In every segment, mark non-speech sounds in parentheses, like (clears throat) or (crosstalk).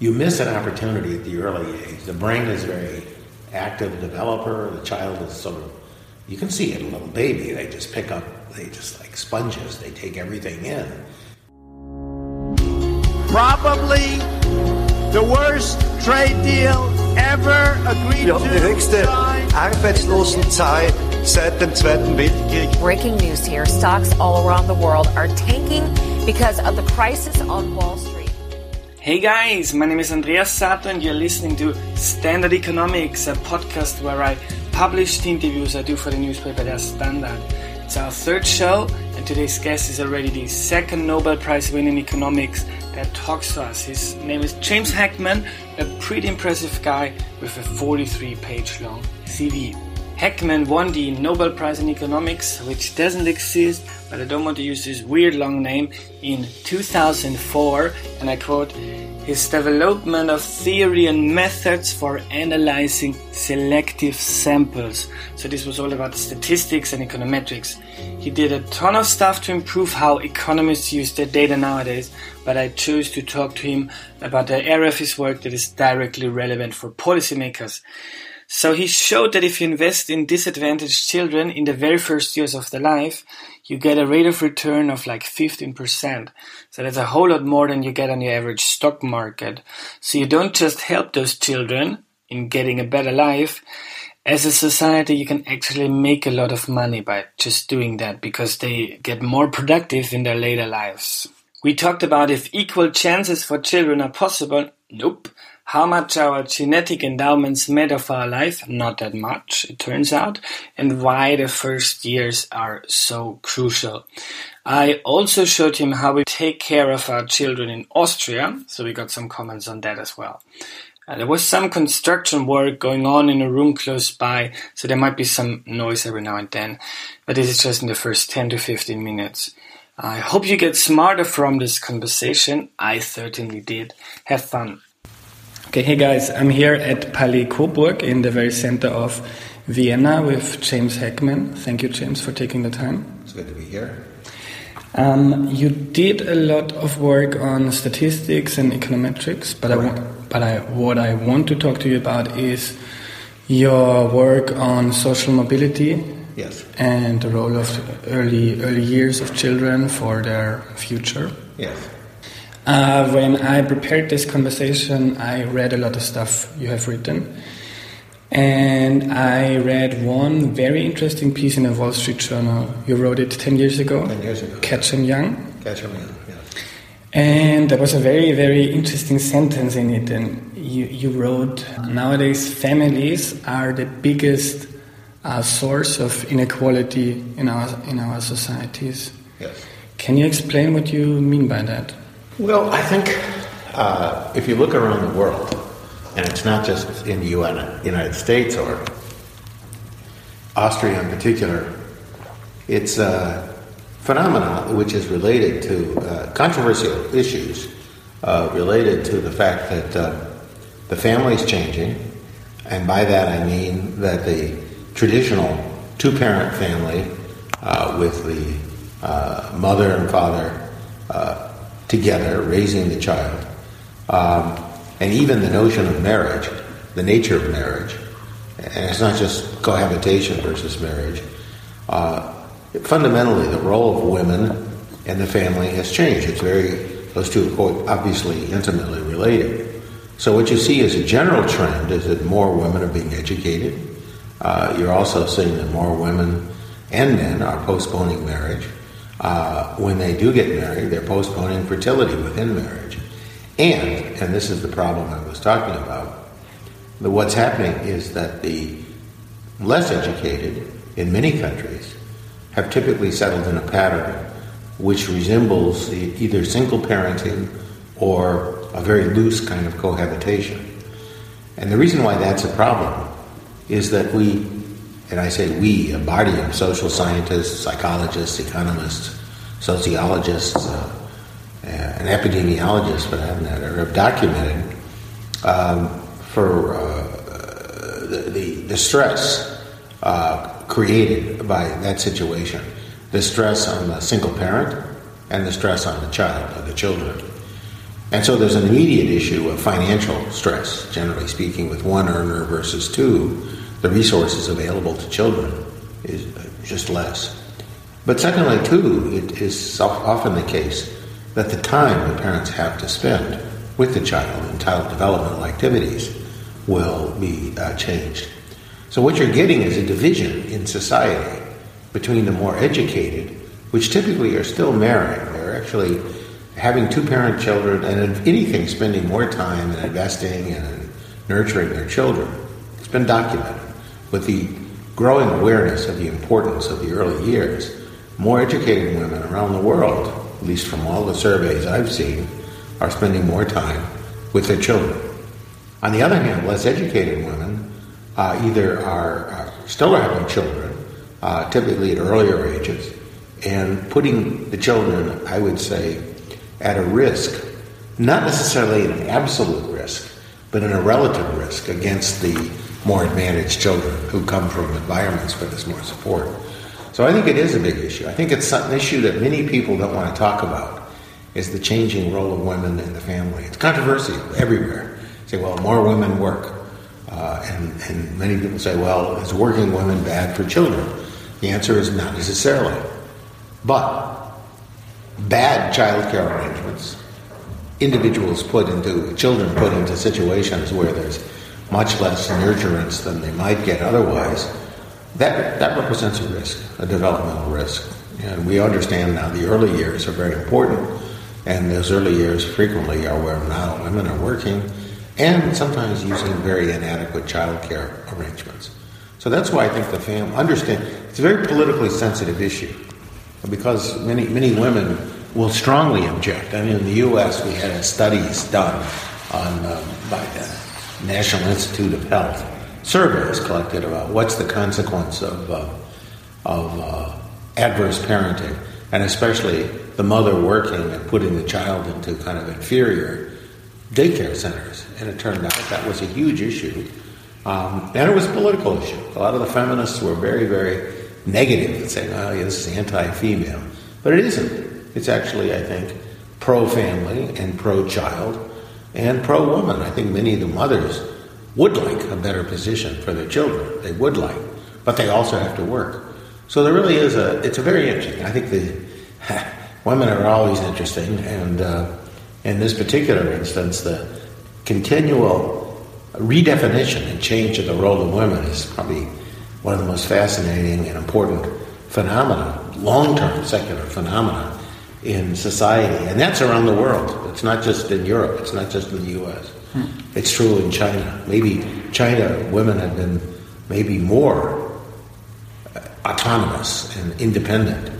you miss an opportunity at the early age. The brain is very active developer. The child is sort of, you can see it, a little baby. They just pick up, they just like sponges. They take everything in. Probably the worst trade deal ever agreed Wir haben die to. höchste Arbeitslosenzahl seit dem Zweiten Weltkrieg. Breaking news here. Stocks all around the world are tanking because of the crisis on Wall Street. Hey guys, my name is Andreas Sator and you're listening to Standard Economics, a podcast where I publish the interviews I do for the newspaper Der Standard. It's our third show and today's guest is already the second Nobel Prize winner in economics that talks to us. His name is James Heckman, a pretty impressive guy with a 43 page long CV. Heckman won the Nobel Prize in Economics, which doesn't exist, but I don't want to use this weird long name, in 2004, and I quote, his development of theory and methods for analyzing selective samples. So this was all about statistics and econometrics. He did a ton of stuff to improve how economists use their data nowadays, but I chose to talk to him about the area of his work that is directly relevant for policymakers. So he showed that if you invest in disadvantaged children in the very first years of their life, you get a rate of return of like 15%. So that's a whole lot more than you get on your average stock market. So you don't just help those children in getting a better life. As a society, you can actually make a lot of money by just doing that because they get more productive in their later lives. We talked about if equal chances for children are possible. Nope. How much our genetic endowments matter for our life? Not that much, it turns out. And why the first years are so crucial. I also showed him how we take care of our children in Austria, so we got some comments on that as well. Uh, there was some construction work going on in a room close by, so there might be some noise every now and then, but this is just in the first 10 to 15 minutes. I hope you get smarter from this conversation. I certainly did. Have fun. Okay, hey guys, I'm here at Palais Coburg in the very center of Vienna with James Heckman. Thank you, James, for taking the time. It's good to be here. Um, you did a lot of work on statistics and econometrics, but I, but I, what I want to talk to you about is your work on social mobility Yes. and the role of early early years of children for their future. Yes. Uh, when I prepared this conversation, I read a lot of stuff you have written. And I read one very interesting piece in a Wall Street Journal. You wrote it 10 years ago. 10 years ago. Catch 'em Young. Catch 'em young, yes. And there was a very, very interesting sentence in it. And you, you wrote, nowadays families are the biggest uh, source of inequality in our, in our societies. Yes. Can you explain what you mean by that? Well, I think uh, if you look around the world, and it's not just in the UN, United States or Austria in particular, it's a phenomenon which is related to uh, controversial issues uh, related to the fact that uh, the family is changing, and by that I mean that the traditional two-parent family uh, with the uh, mother and father together raising the child, um, and even the notion of marriage, the nature of marriage, and it's not just cohabitation versus marriage. Uh, fundamentally, the role of women in the family has changed. It's very those two are obviously intimately related. So what you see as a general trend is that more women are being educated. Uh, you're also seeing that more women and men are postponing marriage. Uh, when they do get married, they're postponing fertility within marriage. And, and this is the problem I was talking about, the, what's happening is that the less educated in many countries have typically settled in a pattern which resembles either single parenting or a very loose kind of cohabitation. And the reason why that's a problem is that we, and I say we, a body of social scientists, psychologists, economists, sociologists, uh, and epidemiologists, for that matter, have documented um, for uh, the, the, the stress uh, created by that situation, the stress on the single parent and the stress on the child or the children. And so there's an immediate issue of financial stress, generally speaking, with one earner versus two. The resources available to children is just less. But secondly, too, it is often the case that the time the parents have to spend with the child in child developmental activities will be uh, changed. So what you're getting is a division in society between the more educated, which typically are still marrying. They're actually having two parent children and if anything spending more time and investing and nurturing their children. It's been documented with the growing awareness of the importance of the early years. More educated women around the world, at least from all the surveys I've seen, are spending more time with their children. On the other hand, less educated women uh, either are, are, still having children, uh, typically at earlier ages, and putting the children, I would say, at a risk, not necessarily an absolute risk, but in a relative risk against the more advantaged children who come from environments where there's more support. So I think it is a big issue. I think it's an issue that many people don't want to talk about is the changing role of women in the family. It's controversial everywhere. say, well, more women work. Uh, and, and many people say, well, is working women bad for children? The answer is not necessarily. But bad child care arrangements, individuals put into, children put into situations where there's much less nurturance than they might get otherwise, that, that represents a risk, a developmental risk. And we understand now the early years are very important, and those early years frequently are where now women are working and sometimes using very inadequate child care arrangements. So that's why I think the family understand it's a very politically sensitive issue because many many women will strongly object. I mean, in the U.S., we had studies done on um, by the National Institute of Health surveys collected about what's the consequence of uh, of uh, adverse parenting, and especially the mother working and putting the child into kind of inferior daycare centers. And it turned out that was a huge issue, um, and it was a political issue. A lot of the feminists were very, very negative and saying, "Oh, yeah, this is anti-female," but it isn't. It's actually, I think, pro-family and pro-child and pro woman. I think many of the mothers would like a better position for their children. They would like, but they also have to work. So there really is a. It's a very interesting. I think the (laughs) women are always interesting, and uh, in this particular instance, the continual redefinition and change of the role of women is probably one of the most fascinating and important phenomena, long-term secular phenomena in society, and that's around the world. It's not just in Europe. It's not just in the U.S. Hmm. It's true in China. Maybe China women have been maybe more uh, autonomous and independent,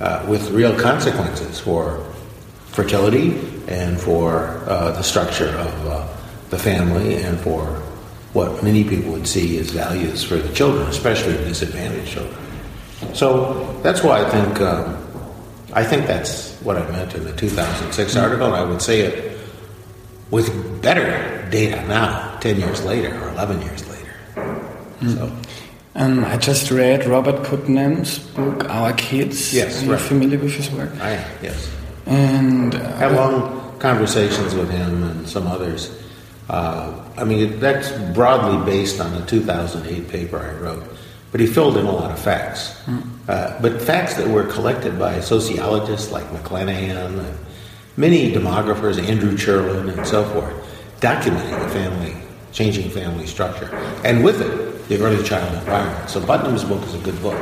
uh, with real consequences for fertility and for uh, the structure of uh, the family and for what many people would see as values for the children, especially disadvantaged children. So that's why I think. Um, I think that's what I meant in the 2006 article, and I would say it with better data now, 10 years later or 11 years later. Mm. So. Um, I just read Robert Putnam's book, Our Kids. Yes, Are right. familiar with his work? I am, yes. And uh, had long conversations with him and some others. Uh, I mean, that's broadly based on a 2008 paper I wrote but he filled in a lot of facts. Mm. Uh, but facts that were collected by sociologists like McLanahan and many demographers, Andrew Cherlin and so forth, documenting the family, changing family structure. And with it, the early child environment. So Putnam's book is a good book.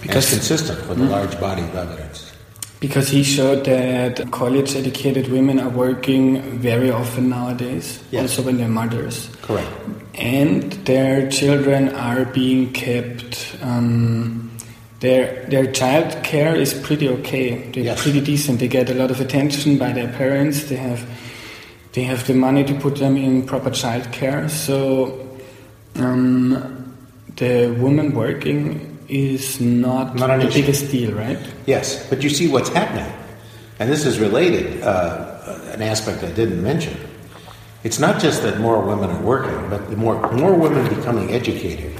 Because it's consistent with mm. a large body of evidence. Because he showed that college educated women are working very often nowadays, yes. also when they're mothers. Correct and their children are being kept. Um, their their child care is pretty okay. They're yes. pretty decent. They get a lot of attention by their parents. They have they have the money to put them in proper child care. So um, the woman working is not, not the issue. biggest deal, right? Yes, but you see what's happening, and this is related. Uh, an aspect I didn't mention it's not just that more women are working, but the more, more women becoming educated.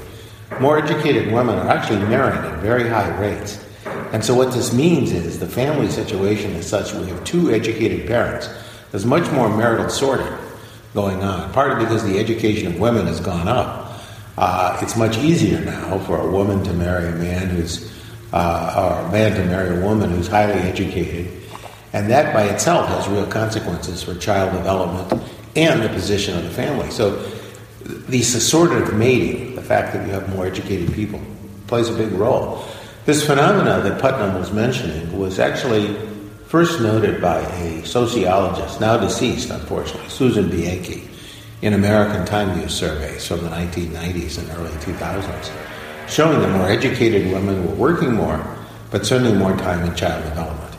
More educated women are actually marrying at very high rates. And so what this means is the family situation is such we have two educated parents There's much more marital sorting going on, partly because the education of women has gone up. Uh, it's much easier now for a woman to marry a man who's, uh, or a man to marry a woman who's highly educated, and that by itself has real consequences for child development and the position of the family. So, the assortative mating, the fact that you have more educated people, plays a big role. This phenomena that Putnam was mentioning was actually first noted by a sociologist, now deceased, unfortunately, Susan Bianchi, in American Time Use surveys from the 1990s and early 2000s, showing that more educated women were working more, but certainly more time in child development,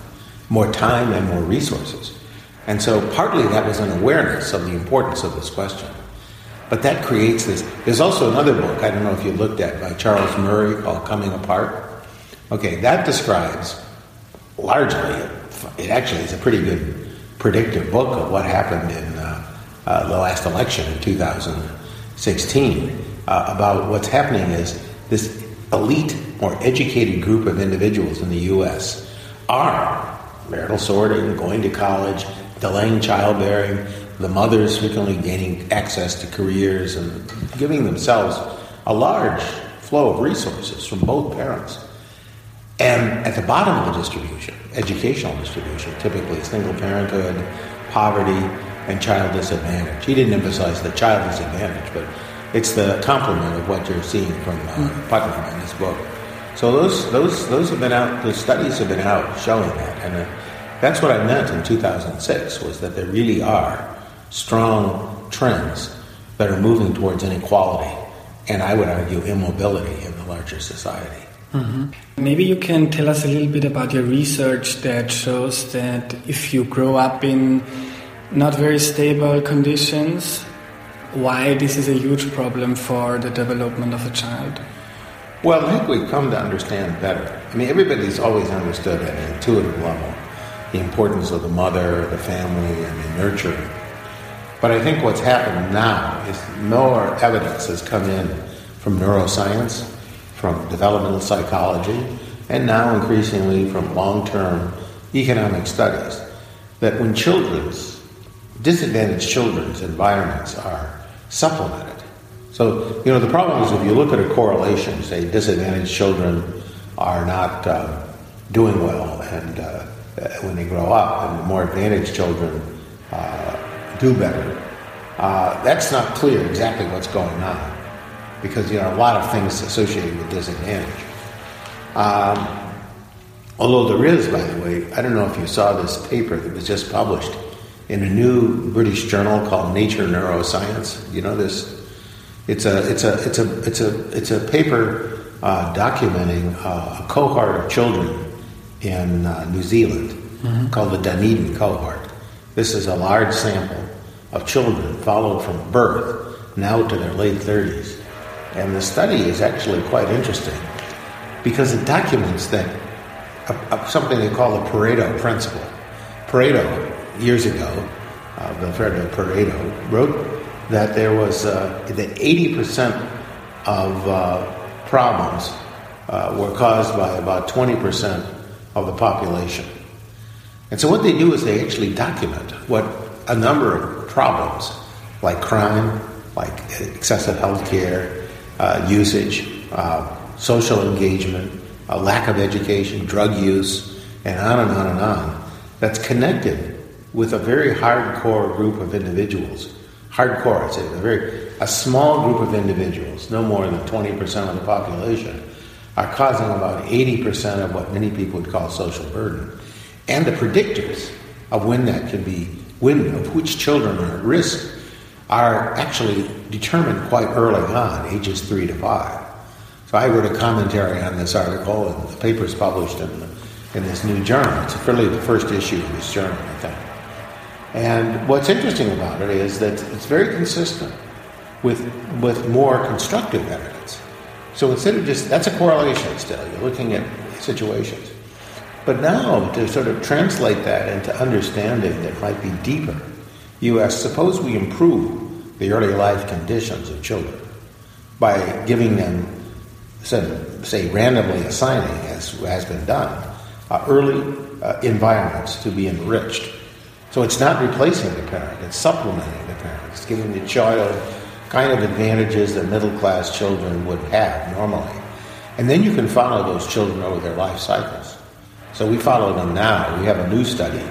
more time and more resources. And so partly that was an awareness of the importance of this question. But that creates this. There's also another book, I don't know if you looked at, by Charles Murray called Coming Apart Okay, that describes largely, it actually is a pretty good predictive book of what happened in uh, the last election in 2016 uh, about what's happening is this elite, more educated group of individuals in the U.S. are marital sorting, going to college, delaying childbearing, the mothers frequently gaining access to careers and giving themselves a large flow of resources from both parents. And at the bottom of the distribution, educational distribution, typically single parenthood, poverty, and child disadvantage. He didn't emphasize the child disadvantage, but it's the complement of what you're seeing from uh, Putnam in this book. So those those those have been out. The studies have been out showing that, and uh, that's what I meant in 2006 was that there really are strong trends that are moving towards inequality, and I would argue immobility in the larger society. Mm-hmm. Maybe you can tell us a little bit about your research that shows that if you grow up in not very stable conditions, why this is a huge problem for the development of a child. Well, I think we've come to understand better. I mean, everybody's always understood at an intuitive level the importance of the mother, the family, and the nurturing. But I think what's happened now is more evidence has come in from neuroscience from developmental psychology, and now increasingly from long term economic studies, that when children's, disadvantaged children's environments are supplemented. So, you know, the problem is if you look at a correlation, say disadvantaged children are not uh, doing well and uh, when they grow up, and the more advantaged children uh, do better. Uh, that's not clear exactly what's going on because you know a lot of things associated with disadvantage. Um, although there is, by the way, I don't know if you saw this paper that was just published in a new British journal called Nature Neuroscience. You know this? It's a it's a it's a it's a it's a paper uh, documenting uh, a cohort of children in uh, New Zealand mm-hmm. called the Dunedin cohort. This is a large sample of children followed from birth now to their late 30s and the study is actually quite interesting because it documents that something they call the Pareto principle. Pareto, years ago, uh, Vilfredo Pareto, wrote that there was uh, that 80% of uh, problems uh, were caused by about 20% of the population. And so what they do is they actually document what a number of problems, like crime, like excessive health care, uh, usage, uh, social engagement, a lack of education, drug use, and on and on and on, that's connected with a very hardcore group of individuals. Hardcore, I'd say, a very a small group of individuals, no more than 20% of the population, are causing about 80% of what many people would call social burden. And the predictors of when that can be, when, of which children are at risk are actually determined quite early on, ages three to five. So I wrote a commentary on this article, and the paper is published in, in this new journal. It's really the first issue of this journal, I think. And what's interesting about it is that it's very consistent with, with more constructive evidence. So instead of just, that's a correlation still, you're looking at situations. But now to sort of translate that into understanding that might be deeper, you ask, suppose we improve the early life conditions of children by giving them, say, randomly assigning, as has been done, uh, early uh, environments to be enriched. So it's not replacing the parent, it's supplementing the parent. It's giving the child kind of advantages that middle class children would have normally. And then you can follow those children over their life cycles. So we follow them now. We have a new study,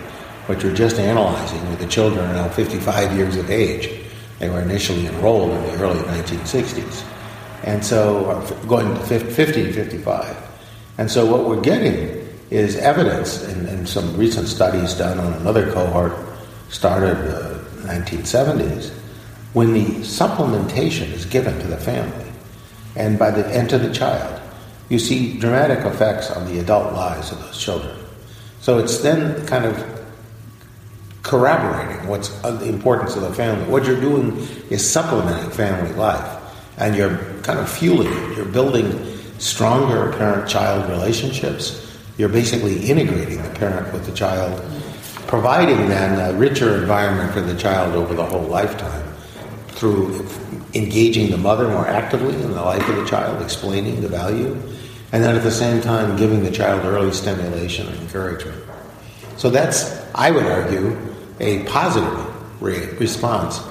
which we're just analyzing with the children now 55 years of age. They were initially enrolled in the early 1960s. And so, uh, going to 50 to 55. And so, what we're getting is evidence, and, some recent studies done on another cohort started uh, 1970s, when the supplementation is given to the family and by the and to the child, you see dramatic effects on the adult lives of those children. So it's then kind of corroborating what's the importance of the family. What you're doing is supplementing family life, and you're kind of fueling it. You're building stronger parent-child relationships. You're basically integrating the parent with the child, providing then a richer environment for the child over the whole lifetime through engaging the mother more actively in the life of the child, explaining the value, and then at the same time giving the child early stimulation and encouragement. So that's, I would argue, a positive re- response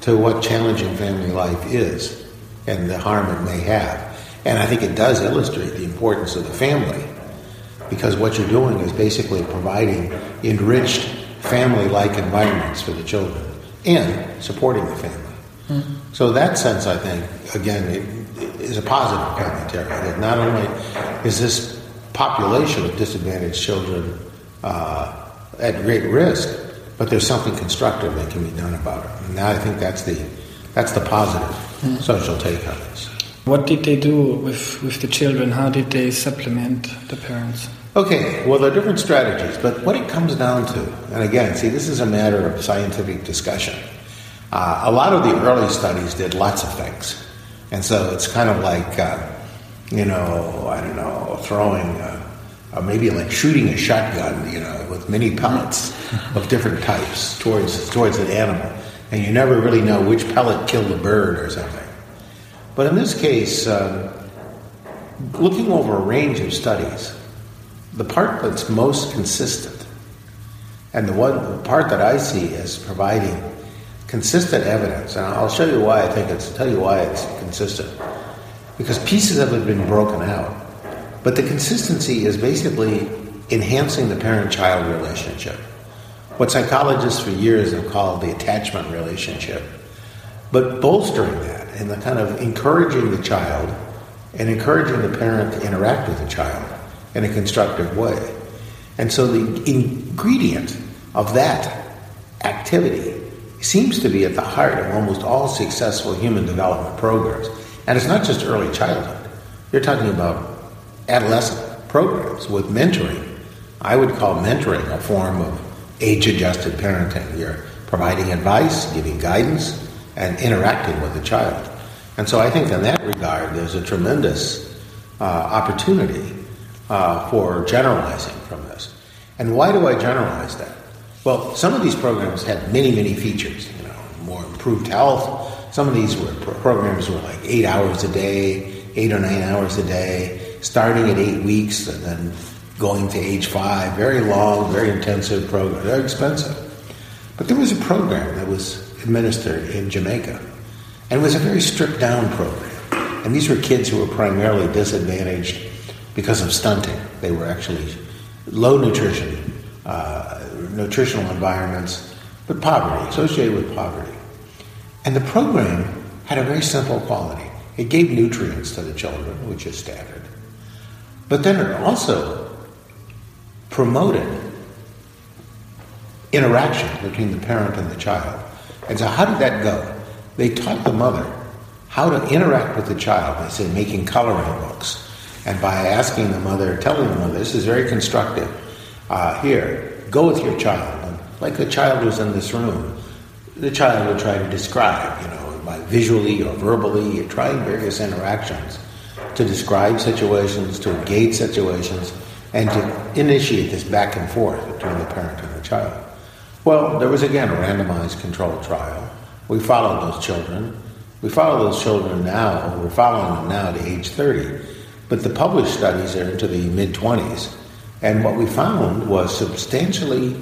to what challenging family life is and the harm it may have. And I think it does illustrate the importance of the family because what you're doing is basically providing enriched family like environments for the children and supporting the family. Mm-hmm. So, that sense, I think, again, it, it is a positive commentary that not only is this population of disadvantaged children uh, at great risk, but there's something constructive that can be done about it. And I think that's the that's the positive mm. social take on this. What did they do with, with the children? How did they supplement the parents? Okay, well, there are different strategies, but what it comes down to, and again, see, this is a matter of scientific discussion. Uh, a lot of the early studies did lots of things. And so it's kind of like, uh, you know, I don't know, throwing uh, maybe like shooting a shotgun, you know, with many pellets of different types towards towards an animal, and you never really know which pellet killed the bird or something. But in this case, um, looking over a range of studies, the part that's most consistent, and the one the part that I see as providing consistent evidence, and I'll show you why I think it's tell you why it's consistent, because pieces of it have been broken out but the consistency is basically enhancing the parent child relationship. What psychologists for years have called the attachment relationship. But bolstering that and the kind of encouraging the child and encouraging the parent to interact with the child in a constructive way. And so the ingredient of that activity seems to be at the heart of almost all successful human development programs. And it's not just early childhood. You're talking about adolescent programs with mentoring. I would call mentoring a form of age adjusted parenting. You're providing advice, giving guidance, and interacting with the child. And so I think in that regard, there's a tremendous uh, opportunity uh, for generalizing from this. And why do I generalize that? Well, some of these programs had many, many features. You know, more improved health. Some of these were programs were like eight hours a day, eight or nine hours a day starting at eight weeks and then going to age five. Very long, very intensive program. Very expensive. But there was a program that was administered in Jamaica, and it was a very stripped down program. And these were kids who were primarily disadvantaged because of stunting. They were actually low nutrition, uh, nutritional environments, but poverty, associated with poverty. And the program had a very simple quality. It gave nutrients to the children, which is standard. But then it also promoted interaction between the parent and the child. And so, how did that go? They taught the mother how to interact with the child. They said making coloring books. And by asking the mother, telling the mother, this is very constructive. Uh, here, go with your child. And like the child was in this room, the child would try to describe, you know, by visually or verbally, trying various interactions to describe situations, to engage situations, and to initiate this back and forth between the parent and the child. Well, there was again a randomized controlled trial. We followed those children. We follow those children now, we're following them now to age 30. But the published studies are into the mid 20s. And what we found was substantially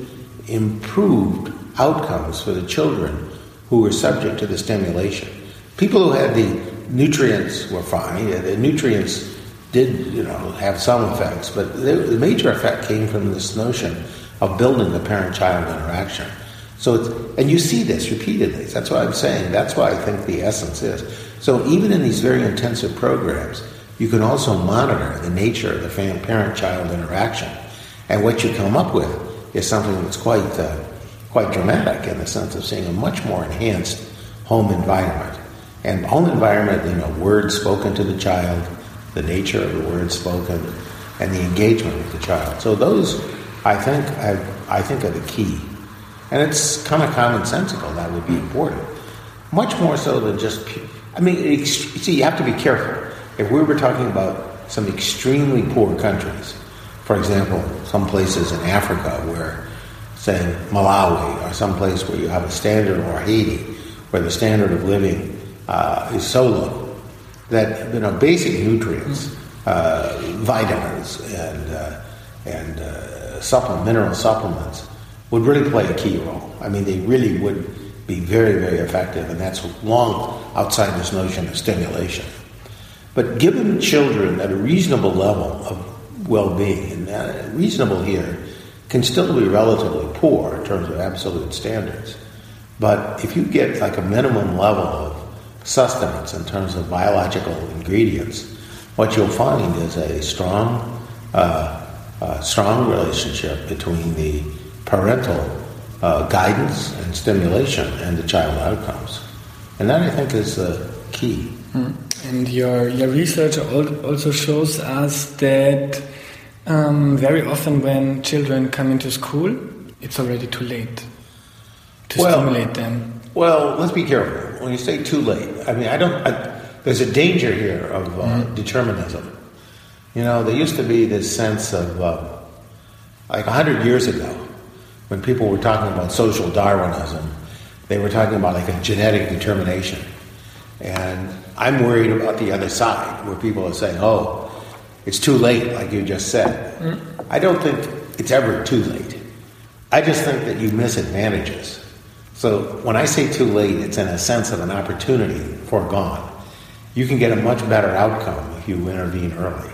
improved outcomes for the children who were subject to the stimulation. People who had the nutrients were fine. The nutrients did, you know, have some effects, but the major effect came from this notion of building the parent-child interaction. So, it's, and you see this repeatedly. That's what I'm saying. That's why I think the essence is. So, even in these very intensive programs, you can also monitor the nature of the parent-child interaction, and what you come up with is something that's quite, uh, quite dramatic in the sense of seeing a much more enhanced home environment. And home environment, you know, words spoken to the child, the nature of the words spoken, and the engagement with the child. So those, I think, I, I think are the key. And it's kind of commonsensical that would be important. Much more so than just, I mean, see, you have to be careful. If we were talking about some extremely poor countries, for example, some places in Africa where, say, Malawi, or some place where you have a standard, or Haiti, where the standard of living uh, is so low that you know basic nutrients, uh, vitamins, and uh, and uh, supplement, mineral supplements would really play a key role. I mean, they really would be very, very effective, and that's long outside this notion of stimulation. But given children at a reasonable level of well-being, and uh, reasonable here can still be relatively poor in terms of absolute standards, but if you get like a minimum level of sustenance in terms of biological ingredients, what you'll find is a strong, uh, uh, strong relationship between the parental uh, guidance and stimulation and the child outcomes. And that, I think, is the key. Mm. And your, your research also shows us that um, very often when children come into school, it's already too late to well, stimulate them. Well, let's be careful. When you say too late, I mean, I don't. I, there's a danger here of uh, mm. determinism. You know, there used to be this sense of, uh, like a hundred years ago, when people were talking about social Darwinism, they were talking about like a genetic determination. And I'm worried about the other side, where people are saying, oh, it's too late, like you just said. Mm. I don't think it's ever too late. I just think that you miss advantages. So when I say too late, it's in a sense of an opportunity foregone. You can get a much better outcome if you intervene early.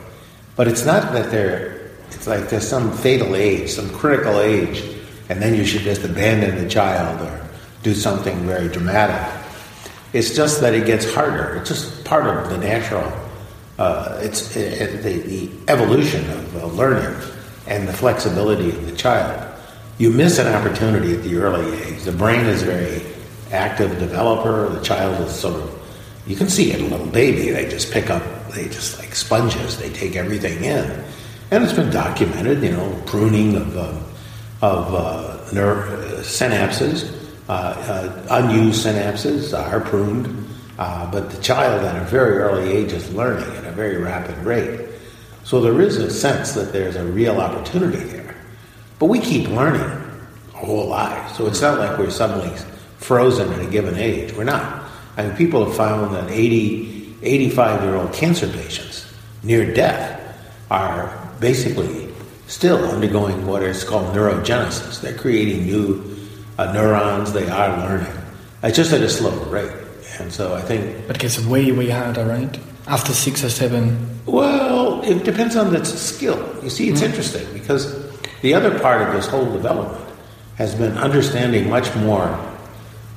But it's not that there, it's like there's some fatal age, some critical age and then you should just abandon the child or do something very dramatic. It's just that it gets harder. It's just part of the natural, uh, it's it, the, the, evolution of uh, learning and the flexibility of the child. You miss an opportunity at the early age. The brain is very active developer. The child is sort of, you can see it, a little baby, they just pick up, they just like sponges, they take everything in. And it's been documented, you know, pruning of. Of uh, nerve synapses. Uh, uh, unused synapses are pruned, uh, but the child at a very early age is learning at a very rapid rate. So there is a sense that there's a real opportunity there. But we keep learning our whole lives. So it's not like we're suddenly frozen at a given age. We're not. I mean, people have found that 80, 85 year old cancer patients near death are basically still undergoing what is called neurogenesis. They're creating new uh, neurons, they are learning. It's just at a slower rate. And so I think. But it gets way, way harder, right? After six or seven. Well, it depends on the skill. You see, it's mm interesting because the other part of this whole development has been understanding much more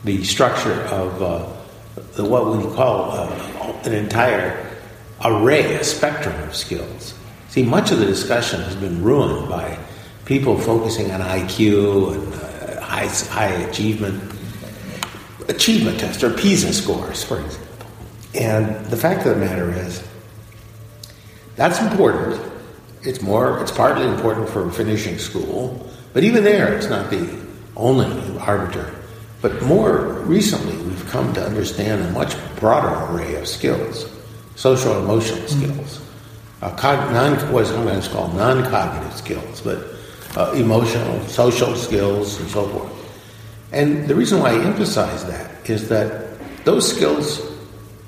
the structure of uh, the, what we call uh, an entire array, a spectrum of skills. See, much of the discussion has been ruined by people focusing on IQ and uh, high, high achievement achievement test or PISA scores, for example. And the fact of the matter is, that's important. It's more. It's partly important for finishing school, but even there, it's not the only arbiter. But more recently, we've come to understand a much broader array of skills, social emotional skills uh, cog- non, what is sometimes called non-cognitive skills, but uh, emotional, social skills, and so forth. And the reason why I emphasize that is that those skills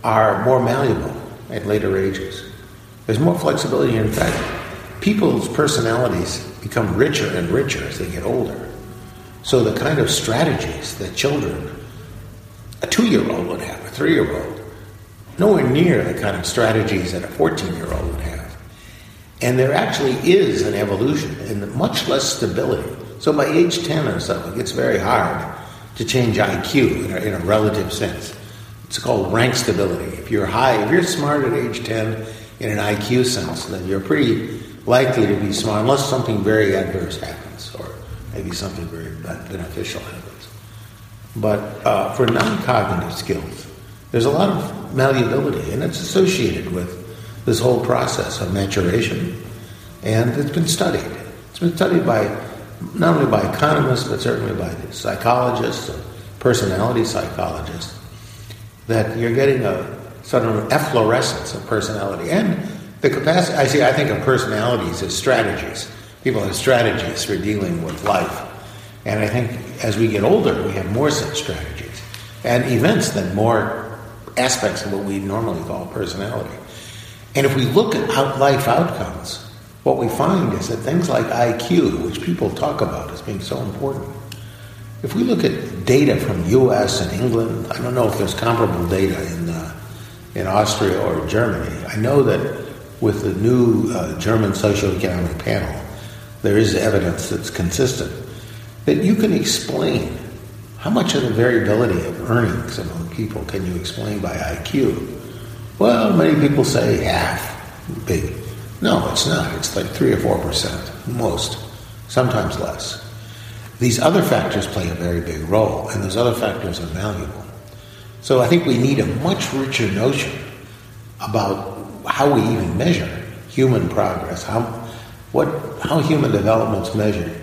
are more malleable at later ages. There's more flexibility. In fact, people's personalities become richer and richer as they get older. So the kind of strategies that children, a two-year-old would have, a three-year-old, nowhere near the kind of strategies that a 14-year-old would have. And there actually is an evolution and much less stability. So by age 10 or so, it's very hard to change IQ in a, in a relative sense. It's called rank stability. If you're high, if you're smart at age 10 in an IQ sense, then you're pretty likely to be smart unless something very adverse happens or maybe something very beneficial happens. But uh, for non cognitive skills, there's a lot of malleability, and it's associated with this whole process of maturation. And it's been studied. It's been studied by not only by economists, but certainly by psychologists personality psychologists, that you're getting a sort of efflorescence of personality. And the capacity, I see, I think of personalities as strategies. People have strategies for dealing with life. And I think as we get older, we have more such strategies and events than more aspects of what we normally call personality. And if we look at out life outcomes, what we find is that things like IQ, which people talk about as being so important, if we look at data from U.S. and England, I don't know if there's comparable data in uh, in Austria or Germany. I know that with the new uh, German socioeconomic panel, there is evidence that's consistent that you can explain how much of the variability of earnings among people can you explain by IQ. Well, many people say half, big. No, it's not. It's like 3 or 4%, most, sometimes less. These other factors play a very big role, and those other factors are valuable. So I think we need a much richer notion about how we even measure human progress, how, what, how human development's measured,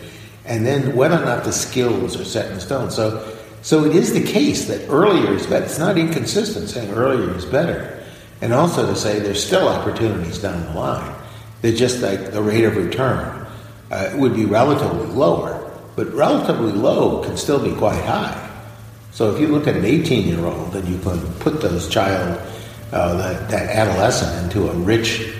and then whether or not the skills are set in stone. So, so it is the case that earlier is better. It's not inconsistent saying earlier is better, and also to say there's still opportunities down the line. They're just like the rate of return uh, would be relatively lower, but relatively low can still be quite high. So if you look at an 18 year old and you can put those child, uh, that, that adolescent into a rich,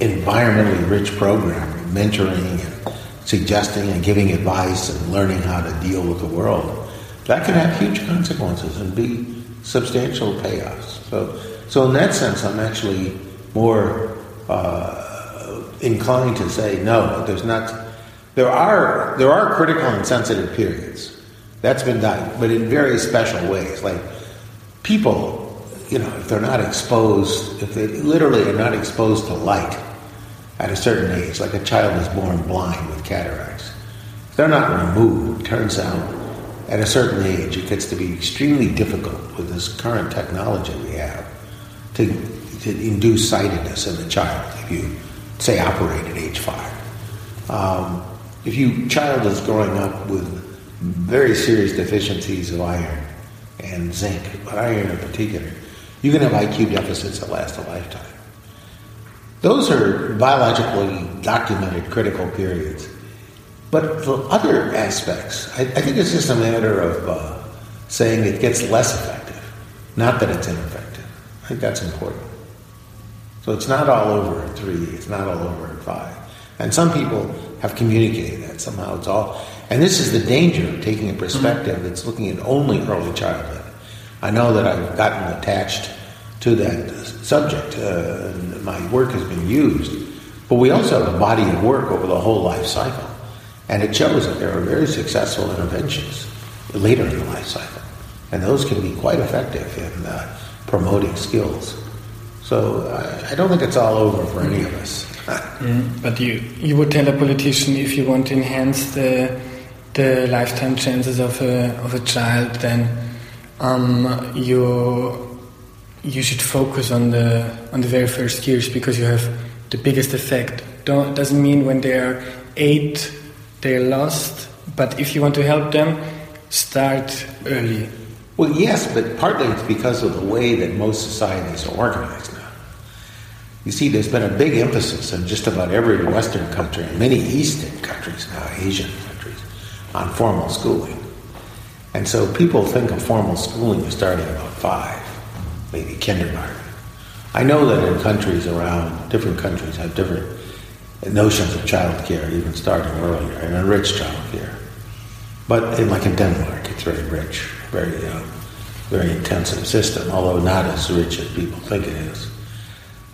environmentally rich program, mentoring and suggesting and giving advice and learning how to deal with the world, that can have huge consequences and be substantial payoffs. So, so in that sense, I'm actually more uh, inclined to say no. There's not. There are there are critical and sensitive periods. That's been done, but in very special ways. Like people, you know, if they're not exposed, if they literally are not exposed to light at a certain age, like a child is born blind with cataracts, if they're not removed, turns out at a certain age it gets to be extremely difficult with this current technology we have to, to induce sightedness in a child if you say operate at age five. Um, if you child is growing up with very serious deficiencies of iron and zinc, but iron in particular, you can have IQ deficits that last a lifetime. Those are biologically documented critical periods. But the other aspects, I, I think it's just a matter of uh, saying it gets less effective, not that it's ineffective. Think that's important. So it's not all over at three, it's not all over at five. And some people have communicated that somehow it's all. And this is the danger of taking a perspective that's looking at only early childhood. I know that I've gotten attached to that subject, uh, and my work has been used, but we also have a body of work over the whole life cycle. And it shows that there are very successful interventions later in the life cycle. And those can be quite effective in uh, promoting skills. So I, I don't think it's all over for any of us. (laughs) mm, but you, you would tell a politician if you want to enhance the the lifetime chances of a of a child, then um, you you should focus on the on the very first years because you have the biggest effect. Don't, doesn't mean when they are eight they're lost, but if you want to help them, start early. Well, yes, but partly it's because of the way that most societies are organized now. You see, there's been a big emphasis in just about every Western country and many Eastern countries now, Asian countries, on formal schooling. And so people think of formal schooling as starting about five, maybe kindergarten. I know that in countries around, different countries have different notions of child care, even starting earlier, and enriched child care. But in, like in Denmark, it's very rich, very, uh, very intensive system, although not as rich as people think it is.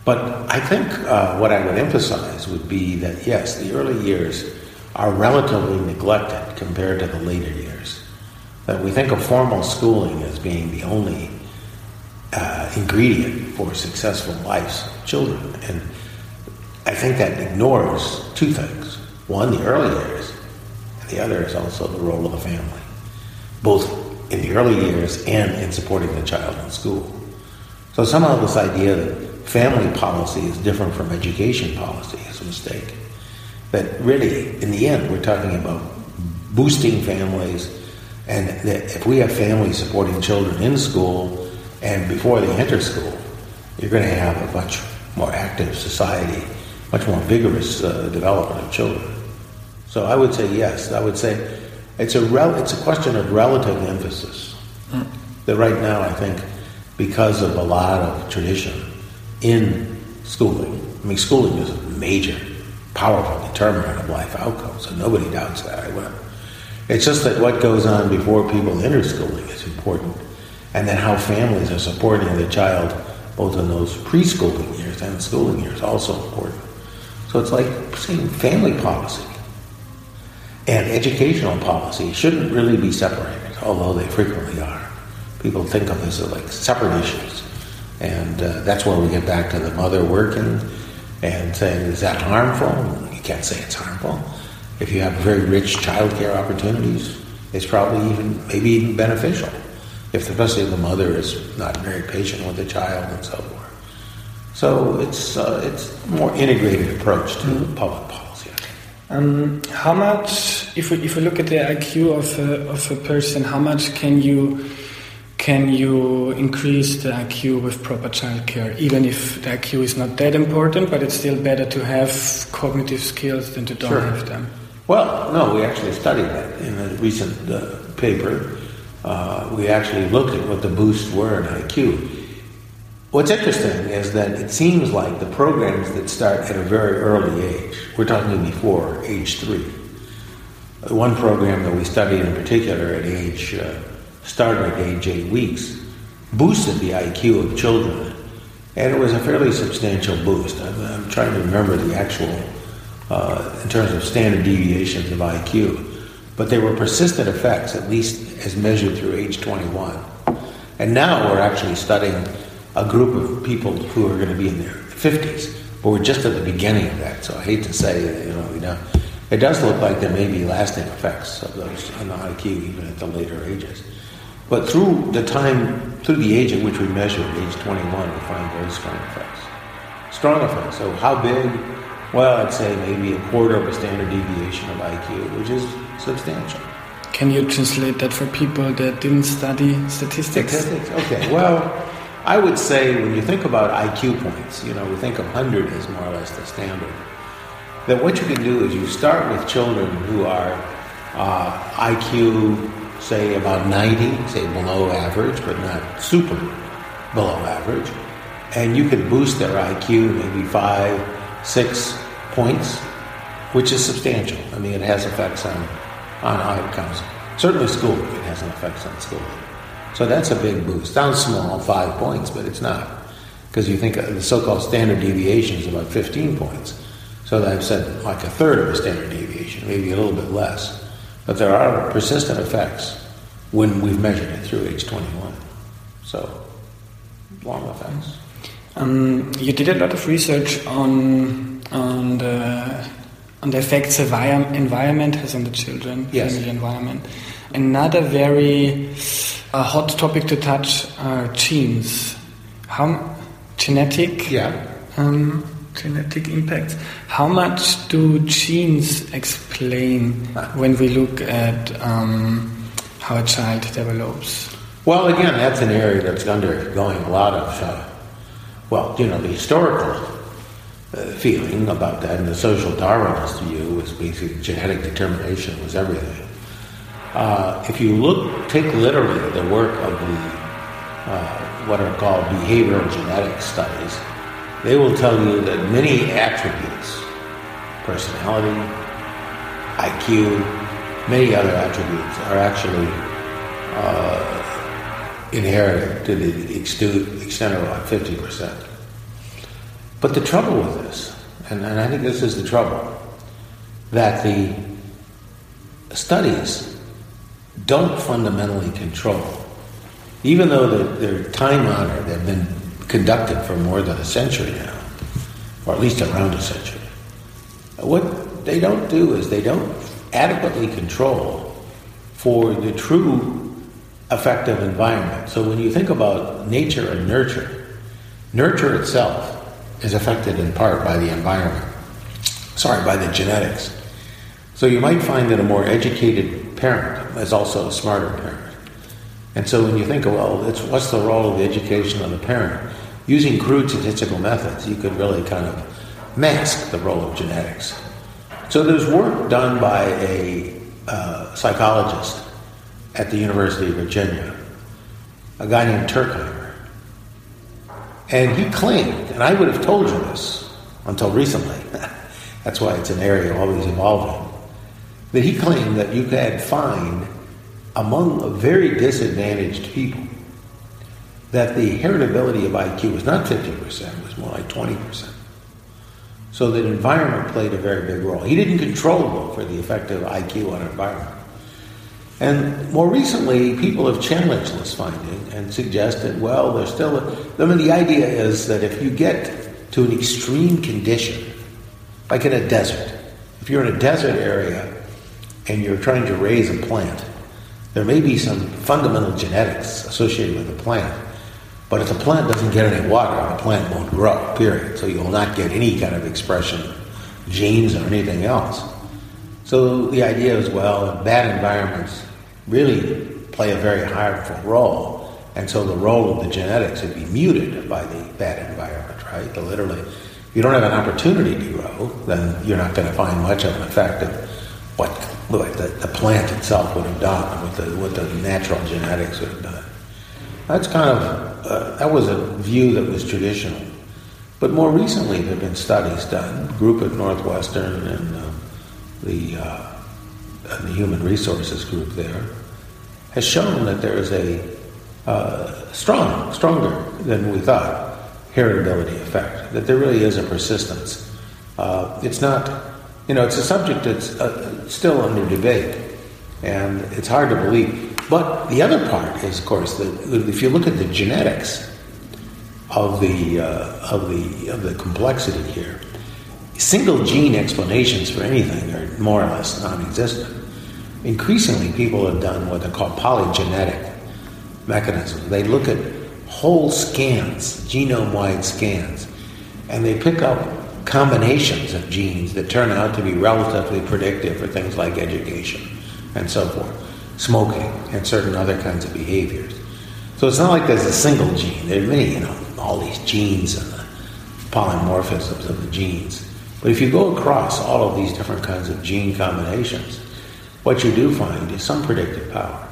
But I think uh, what I would emphasize would be that yes, the early years are relatively neglected compared to the later years. That we think of formal schooling as being the only uh, ingredient for successful lives of children. And I think that ignores two things. One, the early years, the other is also the role of the family, both in the early years and in supporting the child in school. So somehow this idea that family policy is different from education policy is a mistake. That really, in the end, we're talking about boosting families, and that if we have families supporting children in school and before they enter school, you're going to have a much more active society, much more vigorous uh, development of children. So I would say yes. I would say it's a rel- it's a question of relative emphasis. Mm. That right now, I think, because of a lot of tradition in schooling, I mean, schooling is a major, powerful determinant of life outcomes, so nobody doubts that. I. It's just that what goes on before people enter schooling is important and then how families are supporting the child both in those preschooling years and schooling years also important. So it's like saying family policy and educational policy shouldn't really be separated, although they frequently are. People think of this as like separate issues. And uh, that's where we get back to the mother working and saying, is that harmful? You can't say it's harmful. If you have very rich childcare opportunities, it's probably even, maybe even beneficial if especially the mother is not very patient with the child and so forth. So it's uh, it's a more integrated approach to mm-hmm. public policy. Um, how much, if we, if we look at the IQ of a, of a person, how much can you can you increase the IQ with proper childcare, even if the IQ is not that important, but it's still better to have cognitive skills than to don't sure. have them? Well, no, we actually studied that in a recent uh, paper uh, we actually looked at what the boosts were in IQ. What's interesting is that it seems like the programs that start at a very early age, we're talking before age three. One program that we studied in particular at age, uh, started at age eight weeks, boosted the IQ of children. And it was a fairly substantial boost. I'm, I'm trying to remember the actual, uh, in terms of standard deviations of IQ but they were persistent effects, at least as measured through age 21. And now we're actually studying a group of people who are going to be in their 50s, but we're just at the beginning of that. So I hate to say, you know. It does look like there may be lasting effects of those on the IQ even at the later ages. But through the time, through the age at which we measure, age 21, we find very strong effects. Strong effects. So how big? Well, I'd say maybe a quarter of a standard deviation of IQ, which is substantial. Can you translate that for people that didn't study statistics? Statistics, okay. Well, I would say when you think about IQ points, you know, we think of 100 as more or less the standard. That what you can do is you start with children who are uh, IQ, say, about 90, say below average, but not super below average, and you can boost their IQ maybe five, six points, which is substantial. I mean, it has effects on on outcomes. Certainly schooling, it has an effect on schooling. So that's a big boost. Sounds small, five points, but it's not. Because you think the so-called standard deviation is about 15 points. So I've said like a third of a standard deviation, maybe a little bit less. But there are persistent effects when we've measured it through age 21. So, long effects. Um, you did a lot of research on on the on the effects the environment has on the children, yes. family environment. Another very uh, hot topic to touch are genes. How genetic? Yeah. Um, genetic impacts. How much do genes explain when we look at um, how a child develops? Well, again, that's an area that's undergoing a lot of, uh, well, you know, the historical uh, feeling about that, and the social Darwinist view was basically genetic determination was everything. Uh, if you look, take literally the work of the uh, what are called behavioral genetic studies, they will tell you that many attributes, personality, IQ, many other attributes are actually uh, inherited to the extent of about 50%. But the trouble with this, and, and I think this is the trouble, that the studies don't fundamentally control, even though they're, they're time honored, they've been conducted for more than a century now, or at least around a century. What they don't do is they don't adequately control for the true effective environment. So when you think about nature and nurture, nurture itself is affected in part by the environment. Sorry, by the genetics. So you might find that a more educated parent is also a smarter parent. And so when you think, well, it's what's the role of the education of the parent? Using crude statistical methods, you could really kind of mask the role of genetics. So there's work done by a uh, psychologist at the University of Virginia, a guy named Turkheimer. And he claimed, and I would have told you this until recently, (laughs) that's why it's an area always evolving, that he claimed that you could find among very disadvantaged people that the heritability of IQ was not 50%, it was more like 20%. So that environment played a very big role. He didn't control for the effect of IQ on environment. And more recently, people have challenged this finding and suggested, well, there's still. A, I mean, the idea is that if you get to an extreme condition, like in a desert, if you're in a desert area and you're trying to raise a plant, there may be some fundamental genetics associated with the plant. But if the plant doesn't get any water, the plant won't grow, period. So you will not get any kind of expression, genes or anything else. So the idea is, well, bad environments really play a very harmful role. And so the role of the genetics would be muted by the bad environment, right? Literally, if you don't have an opportunity to grow, then you're not going to find much of an effect of what, the, the, plant itself would have done, what the, what the natural genetics would have done. That's kind of, uh, that was a view that was traditional. But more recently, there have been studies done, group at Northwestern and uh, the, uh, the Human Resources group there, has shown that there is a uh, strong, stronger than we thought, heritability effect, that there really is a persistence. Uh, it's not, you know, it's a subject that's uh, still under debate, and it's hard to believe. But the other part is, of course, that if you look at the genetics of the, uh, of the, of the complexity here, single gene explanations for anything are more or less non existent. Increasingly, people have done what they call polygenetic mechanisms. They look at whole scans, genome wide scans, and they pick up combinations of genes that turn out to be relatively predictive for things like education and so forth, smoking, and certain other kinds of behaviors. So it's not like there's a single gene. There are many, you know, all these genes and the polymorphisms of the genes. But if you go across all of these different kinds of gene combinations, what you do find is some predictive power.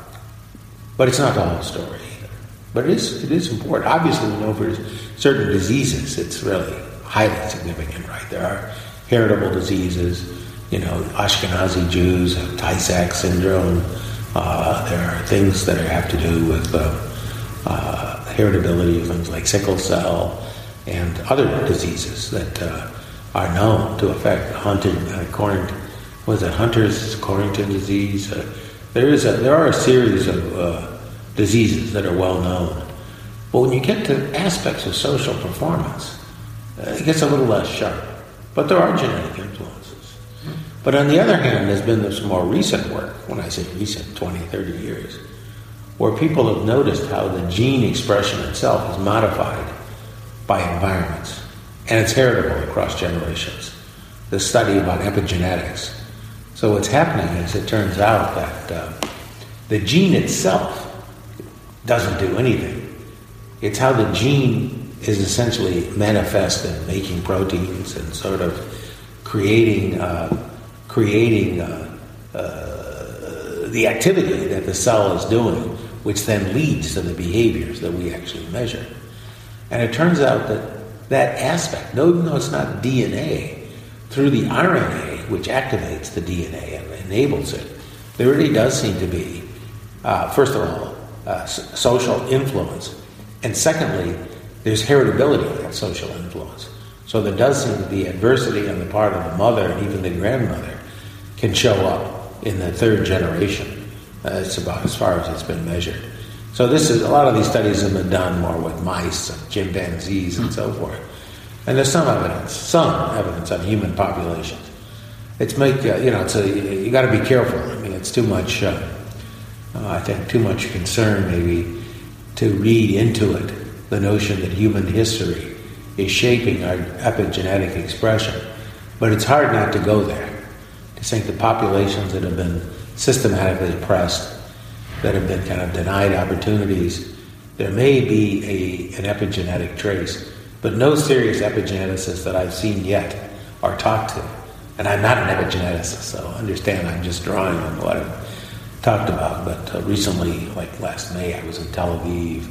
But it's not the whole story either. But it is, it is important. Obviously, we know for certain diseases, it's really highly significant, right? There are heritable diseases. You know, Ashkenazi Jews have Tay Sachs syndrome. Uh, there are things that have to do with uh, uh, heritability of things like sickle cell and other diseases that uh, are known to affect hunting, according was it Hunter's Corrington disease? Uh, there is a, there are a series of uh, diseases that are well known. But when you get to aspects of social performance, uh, it gets a little less sharp. But there are genetic influences. But on the other hand, there's been this more recent work, when I say recent, 20, 30 years, where people have noticed how the gene expression itself is modified by environments, and it's heritable across generations. The study about epigenetics so what's happening is it turns out that uh, the gene itself doesn't do anything. It's how the gene is essentially manifest in making proteins and sort of creating uh, creating uh, uh, the activity that the cell is doing, which then leads to the behaviors that we actually measure. And it turns out that that aspect, no, no, it's not DNA, through the RNA which activates the DNA and enables it there really does seem to be, uh, first of all, uh, social influence, and secondly, there's heritability in that social influence. So there does seem to be adversity on the part of the mother and even the grandmother can show up in the third generation. Uh, it's about as far as it's been measured. So this is a lot of these studies have been done more with mice and chimpanzees and so forth, and there's some evidence, some evidence on human populations. It's make uh, you know it's a you got to be careful. I mean, it's too much. Uh, uh, I think too much concern maybe to read into it the notion that human history is shaping our epigenetic expression. But it's hard not to go there. To think the populations that have been systematically oppressed that have been kind of denied opportunities, there may be a, an epigenetic trace, but no serious epigeneticists that I've seen yet are talked to. And I'm not an epigeneticist, so understand I'm just drawing on what I've talked about. But uh, recently, like last May, I was in Tel Aviv,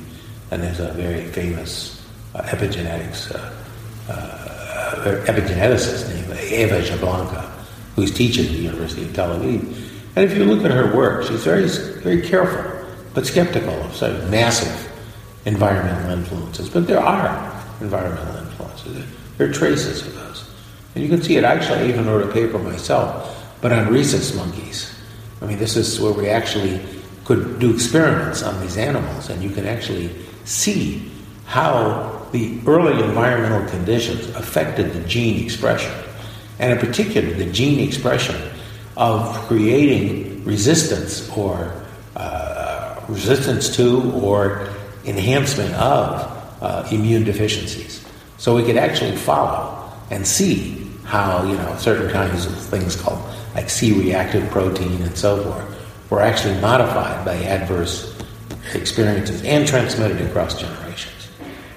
and there's a very famous uh, epigenetics uh, uh, epigeneticist named Eva Jablonka, who's teaching at the University of Tel Aviv and if you look at her work, she's very, very careful, but skeptical of such massive environmental influences. But there are environmental influences. There are traces of those. And you can see it. Actually, I even wrote a paper myself, but on rhesus monkeys. I mean, this is where we actually could do experiments on these animals, and you can actually see how the early environmental conditions affected the gene expression, and in particular, the gene expression of creating resistance or uh, resistance to or enhancement of uh, immune deficiencies. So we could actually follow and see how, you know, certain kinds of things called like C reactive protein and so forth were actually modified by adverse experiences and transmitted across generations.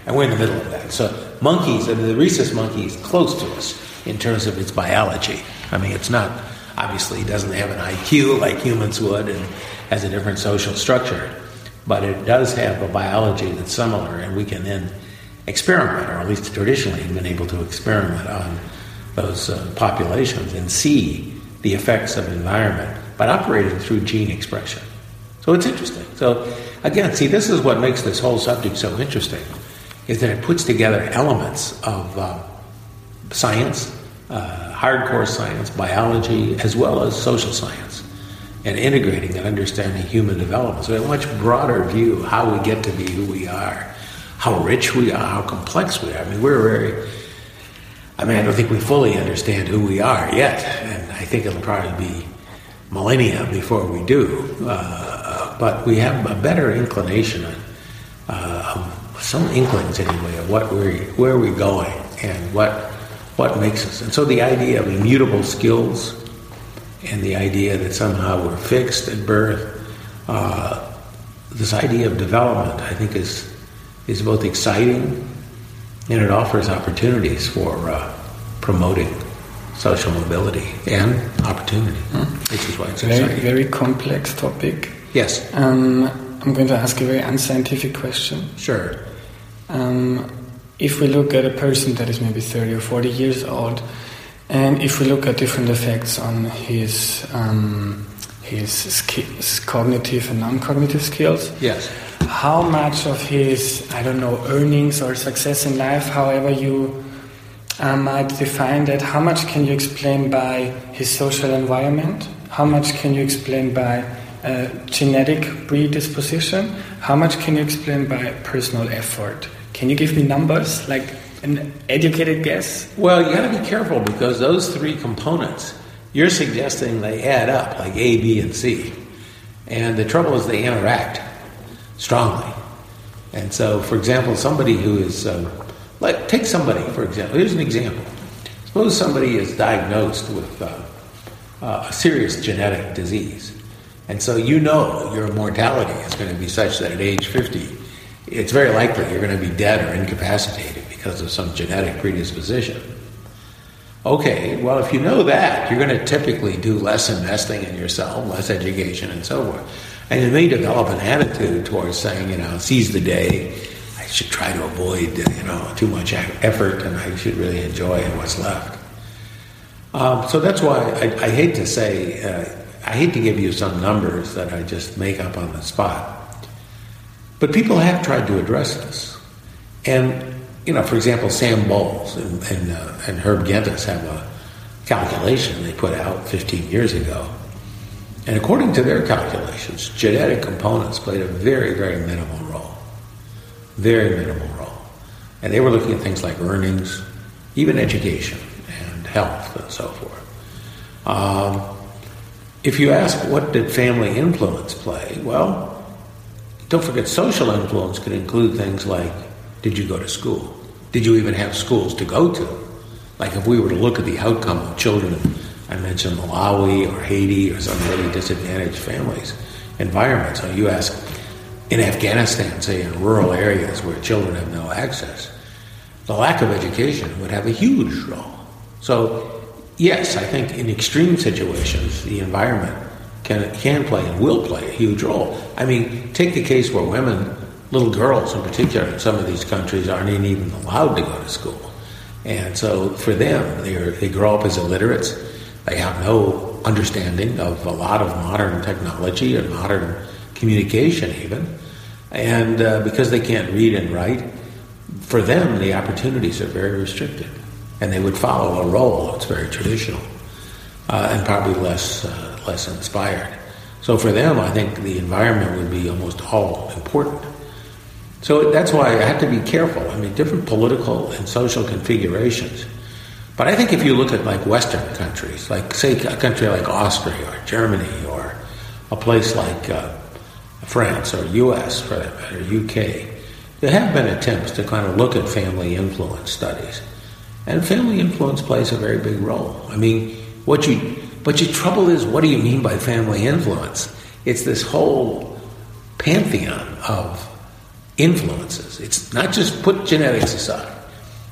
And we're in the middle of that. So monkeys, I mean, the rhesus monkey is close to us in terms of its biology. I mean, it's not obviously doesn't have an IQ like humans would and has a different social structure, but it does have a biology that's similar, and we can then experiment, or at least traditionally have been able to experiment on those uh, populations and see the effects of environment by operating through gene expression. So it's interesting. So again, see, this is what makes this whole subject so interesting, is that it puts together elements of uh, science, uh, hardcore science, biology, as well as social science, and integrating and understanding human development. So, a much broader view of how we get to be who we are, how rich we are, how complex we are. I mean, we're very, I mean, I don't think we fully understand who we are yet, and I think it'll probably be millennia before we do. Uh, but we have a better inclination, uh, some inklings anyway, of what we're, where we're going and what what makes us. And so the idea of immutable skills and the idea that somehow we're fixed at birth, uh, this idea of development, I think, is, is both exciting and it offers opportunities for uh, promoting social mobility and opportunity, mm. which is why it's very, exciting. Very complex topic. Yes. Um, I'm going to ask a very unscientific question. Sure. Um, if we look at a person that is maybe 30 or 40 years old, and if we look at different effects on his um, his, skills, cognitive and non-cognitive skills, yes, how much of his I don't know earnings or success in life, however you uh, might define that, how much can you explain by his social environment? How much can you explain by uh, genetic predisposition? How much can you explain by personal effort? Can you give me numbers, like an educated guess? Well, you got to be careful because those three components, you're suggesting they add up, like A, B, and C. And the trouble is they interact strongly. And so, for example, somebody who is, um, like, take somebody, for example. Here's an example. Suppose somebody is diagnosed with uh, uh, a serious genetic disease. And so you know your mortality is going to be such that at age 50, it's very likely you're going to be dead or incapacitated because of some genetic predisposition. Okay, well, if you know that, you're going to typically do less investing in yourself, less education, and so forth. And you may develop an attitude towards saying, you know, seize the day. I should try to avoid, you know, too much effort, and I should really enjoy what's left. Um, so that's why I, I hate to say. Uh, I hate to give you some numbers that I just make up on the spot, but people have tried to address this. And, you know, for example, Sam Bowles and, and, uh, and Herb Gintis have a calculation they put out 15 years ago. And according to their calculations, genetic components played a very, very minimal role. Very minimal role. And they were looking at things like earnings, even education and health and so forth. Um, if you ask what did family influence play, well, don't forget social influence could include things like did you go to school? Did you even have schools to go to? Like if we were to look at the outcome of children, I mentioned Malawi or Haiti or some really disadvantaged families, environments. So you ask in Afghanistan, say in rural areas where children have no access, the lack of education would have a huge role. So yes, I think in extreme situations, the environment can, can play and will play a huge role. I mean, take the case where women, little girls in particular, in some of these countries aren't even allowed to go to school. And so for them, they grow up as illiterates. They have no understanding of a lot of modern technology and modern communication, even. And uh, because they can't read and write, for them, the opportunities are very restricted and they would follow a role that's very traditional uh, and probably less uh, less inspired. So for them, I think the environment would be almost all important. So that's why I have to be careful. I mean, different political and social configurations. But I think if you look at like Western countries, like say a country like Austria or Germany or a place like uh, France or U.S. for that matter, UK, there have been attempts to kind of look at family influence studies. And family influence plays a very big role. I mean, what you, but your trouble is, what do you mean by family influence? It's this whole pantheon of influences. It's not just put genetics aside.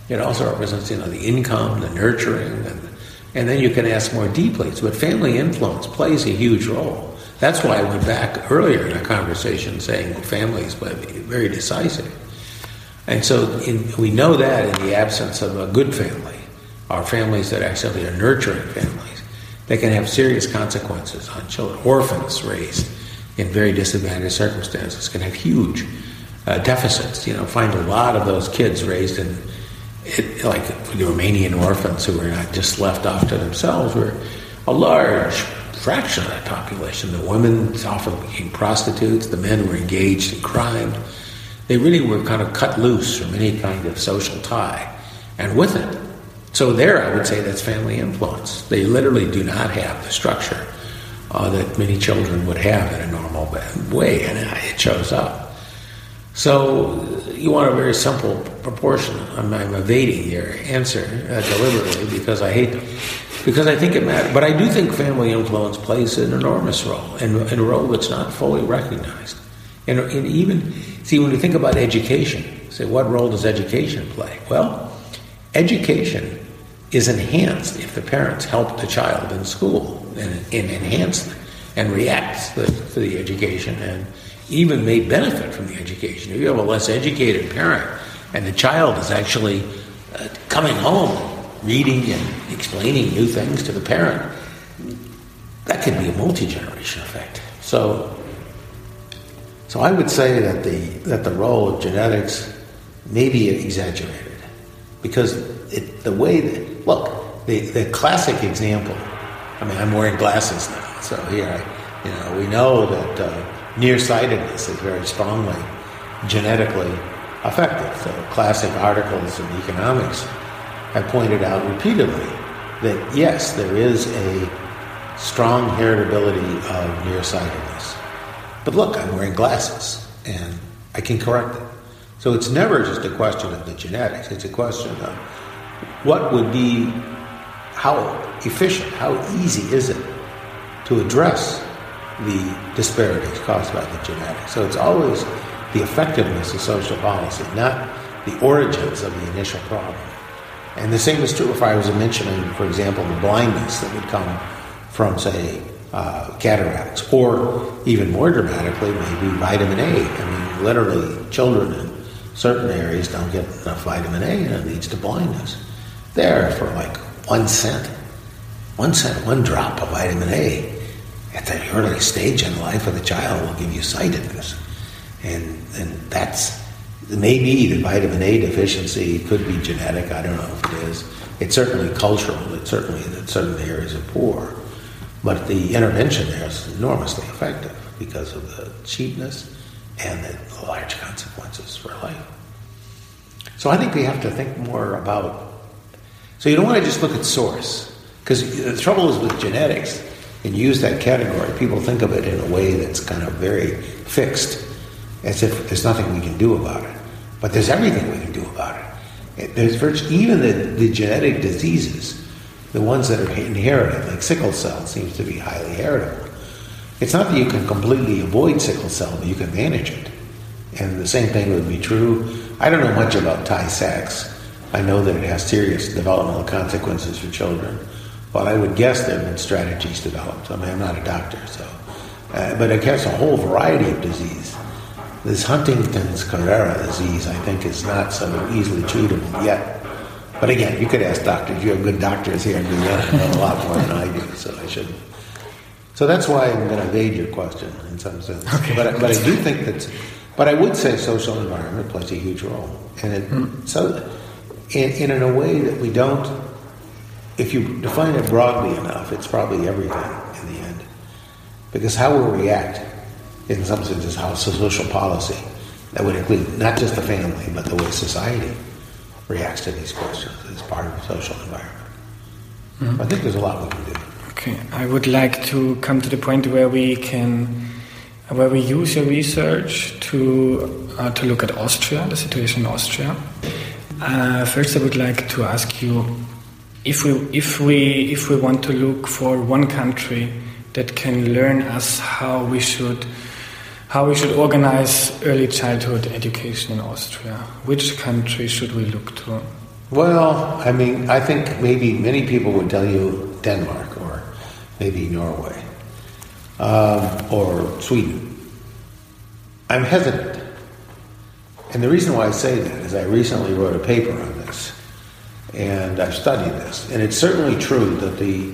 It also represents, you know, the income, the nurturing, and, and then you can ask more deeply. But family influence plays a huge role. That's why I went back earlier in our conversation saying families play very decisive. And so in, we know that in the absence of a good family, or families that actually are nurturing families, they can have serious consequences on children. Orphans raised in very disadvantaged circumstances can have huge uh, deficits. You know, find a lot of those kids raised in, it, like the Romanian orphans who were not just left off to themselves were a large fraction of that population. The women often became prostitutes. The men were engaged in crime they really were kind of cut loose from any kind of social tie. And with it, so there I would say that's family influence. They literally do not have the structure uh, that many children would have in a normal way, and it shows up. So you want a very simple proportion. I'm, I'm evading your answer uh, deliberately because I hate, them. because I think it matters. But I do think family influence plays an enormous role, and, and a role that's not fully recognized. And, and even, see, when we think about education, say, what role does education play? Well, education is enhanced if the parents help the child in school and, and enhance and react to the, to the education and even may benefit from the education. If you have a less educated parent and the child is actually uh, coming home, reading and explaining new things to the parent, that could be a multi generation effect. So so I would say that the that the role of genetics may be exaggerated because it, the way that look the, the classic example. I mean, I'm wearing glasses now, so here, I, you know, we know that uh, nearsightedness is very strongly genetically affected. So classic articles in economics have pointed out repeatedly that yes, there is a strong heritability of nearsightedness. But look, I'm wearing glasses and I can correct it. So it's never just a question of the genetics, it's a question of what would be, how efficient, how easy is it to address the disparities caused by the genetics. So it's always the effectiveness of social policy, not the origins of the initial problem. And the same is true if I was mentioning, for example, the blindness that would come from, say, uh, cataracts, or even more dramatically, maybe vitamin A. I mean, literally, children in certain areas don't get enough vitamin A, and it leads to blindness. There, for like one cent, one cent, one drop of vitamin A at the early stage in the life of the child will give you sightedness. And, and that's maybe the vitamin A deficiency could be genetic. I don't know if it is. It's certainly cultural. It's certainly that certain areas are poor. But the intervention there is enormously effective because of the cheapness and the large consequences for life. So I think we have to think more about. So you don't want to just look at source. Because the trouble is with genetics, and use that category, people think of it in a way that's kind of very fixed, as if there's nothing we can do about it. But there's everything we can do about it. There's virtually, even the, the genetic diseases, the ones that are inherited, like sickle cell seems to be highly heritable. It's not that you can completely avoid sickle cell, but you can manage it. And the same thing would be true. I don't know much about Tay Sachs. I know that it has serious developmental consequences for children. But I would guess there have been strategies developed. I mean, I'm not a doctor, so. Uh, but it has a whole variety of disease. This Huntington's chorea disease, I think, is not so easily treatable yet. But again, you could ask doctors. You have good doctors here in Vienna know a lot more than I do, so I shouldn't. So that's why I'm going to evade your question in some sense. Okay. But, but I do think that, but I would say social environment plays a huge role, and it, mm. so in, in a way that we don't if you define it broadly enough, it's probably everything in the end. Because how we react, in some sense, is how social policy, that would include not just the family, but the way society reacts to these questions as part of the social environment. Mm-hmm. I think there's a lot we can do. Okay, I would like to come to the point where we can, where we use your research to uh, to look at Austria, the situation in Austria. Uh, first, I would like to ask you if we if we if we want to look for one country that can learn us how we should how we should organize early childhood education in Austria, which country should we look to? Well, I mean, I think maybe many people would tell you Denmark or maybe Norway um, or Sweden. I'm hesitant. And the reason why I say that is I recently wrote a paper on this and I've studied this, and it's certainly true that the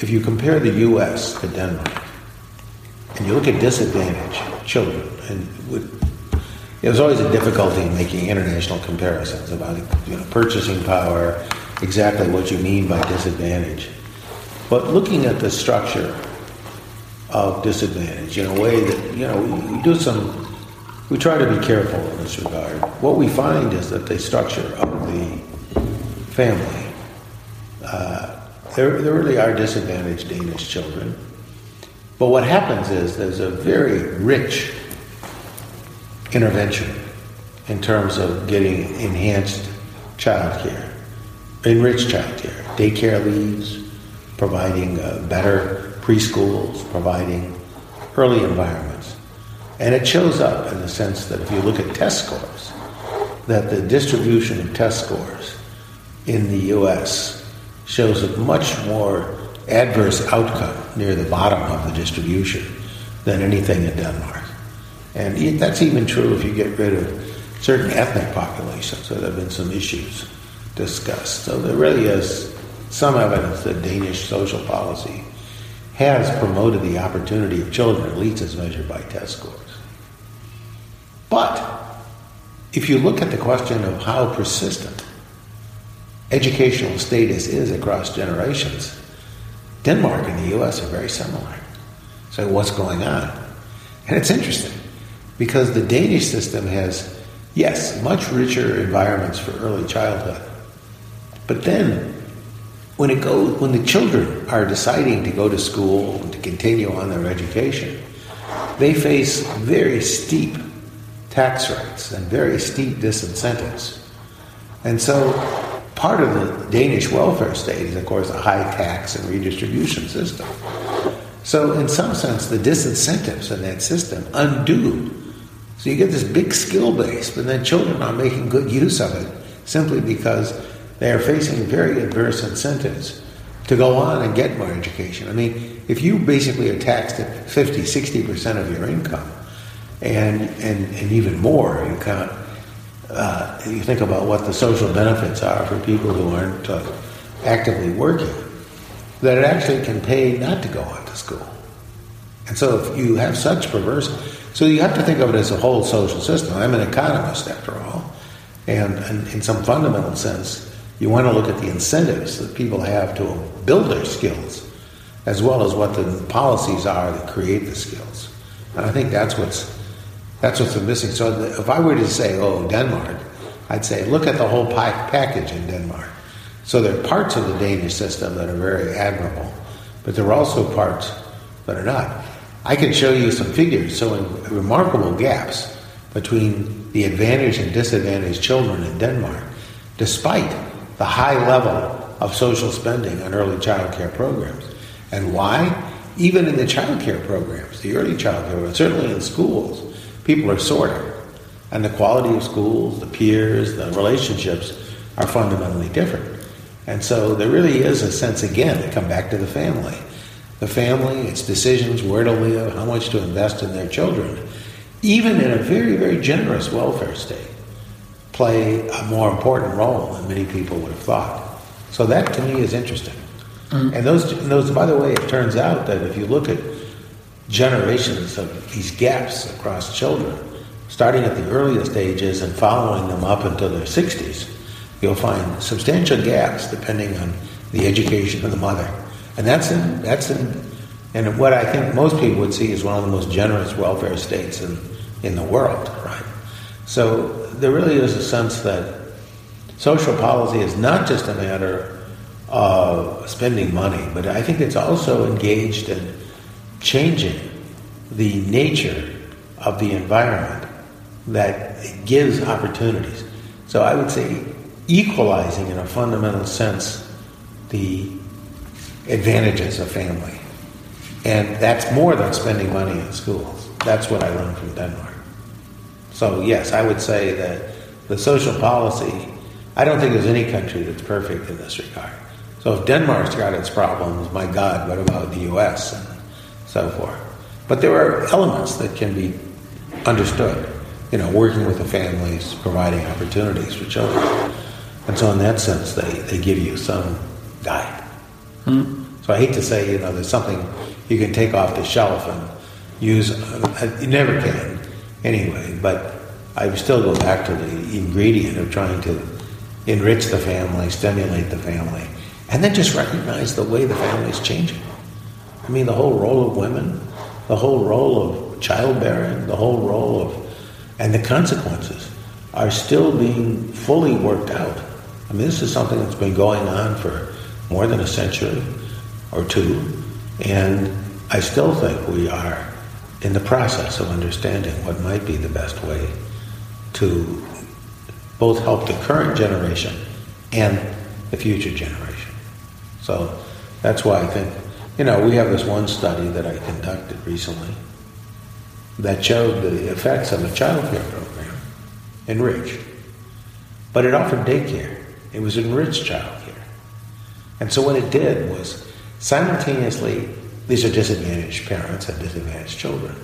if you compare the U.S. to Denmark, and you look at disadvantaged children, and with, there's always a difficulty in making international comparisons about you know, purchasing power, exactly what you mean by disadvantage. But looking at the structure of disadvantage in a way that you know we, we do some we try to be careful in this regard. What we find is that the structure of the family. Uh, there, there really are disadvantaged Danish children. But what happens is there's a very rich intervention in terms of getting enhanced child care, enriched child care, daycare leaves, providing uh, better preschools, providing early environments. And it shows up in the sense that if you look at test scores, that the distribution of test scores in the U.S. shows a much more adverse outcome near the bottom of the distribution than anything in Denmark. And that's even true if you get rid of certain ethnic populations. So there have been some issues discussed. So there really is some evidence that Danish social policy has promoted the opportunity of children, at least as measured by test scores. But if you look at the question of how persistent educational status is across generations, Denmark and the US are very similar. So, what's going on? And it's interesting because the Danish system has, yes, much richer environments for early childhood. But then, when it goes, when the children are deciding to go to school and to continue on their education, they face very steep tax rates and very steep disincentives. And so part of the Danish welfare state is, of course, a high tax and redistribution system. So, in some sense, the disincentives in that system undo. So, you get this big skill base, but then children are making good use of it simply because they are facing very adverse incentives to go on and get more education. I mean, if you basically are taxed at 50, 60% of your income, and, and, and even more, you count uh, you think about what the social benefits are for people who aren't uh, actively working, that it actually can pay not to go on to school. And so if you have such perverse, so you have to think of it as a whole social system. I'm an economist after all, and, and in some fundamental sense, you want to look at the incentives that people have to build their skills, as well as what the policies are that create the skills. And I think that's what's that's what's missing. So if I were to say, oh, Denmark, I'd say look at the whole package in Denmark. So there are parts of the Danish system that are very admirable, but there are also parts that are not. I can show you some figures showing remarkable gaps between the advantaged and disadvantaged children in Denmark, despite the high level of social spending on early child care programs. And why? Even in the child care programs, the early child care certainly in schools, people are sorted. And the quality of schools, the peers, the relationships are fundamentally different. And so there really is a sense, again, to come back to the family. The family, its decisions, where to live, how much to invest in their children, even in a very, very generous welfare state, play a more important role than many people would have thought. So that to me is interesting. Mm-hmm. And those, those, by the way, it turns out that if you look at generations of these gaps across children, starting at the earliest ages and following them up until their 60s, you'll find substantial gaps depending on the education of the mother. And that's in, that's in, and what I think most people would see is one of the most generous welfare states in, in the world, right? So there really is a sense that social policy is not just a matter of spending money, but I think it's also engaged in changing the nature of the environment that gives opportunities. So I would say equalizing in a fundamental sense the advantages of family. And that's more than spending money in schools. That's what I learned from Denmark. So, yes, I would say that the social policy, I don't think there's any country that's perfect in this regard. So, if Denmark's got its problems, my God, what about the US so forth? But there are elements that can be understood, you know, working with the families, providing opportunities for children. And so, in that sense, they, they give you some guide. Hmm. So, I hate to say, you know, there's something you can take off the shelf and use. Uh, you never can, anyway. But I still go back to the ingredient of trying to enrich the family, stimulate the family, and then just recognize the way the family is changing. I mean, the whole role of women, the whole role of childbearing, the whole role of, and the consequences are still being fully worked out. I mean, this is something that's been going on for more than a century or two, and I still think we are in the process of understanding what might be the best way to both help the current generation and the future generation. So that's why I think, you know, we have this one study that I conducted recently that showed the effects of a child care program enriched. But it offered daycare. It was enriched child care. And so what it did was simultaneously, these are disadvantaged parents and disadvantaged children.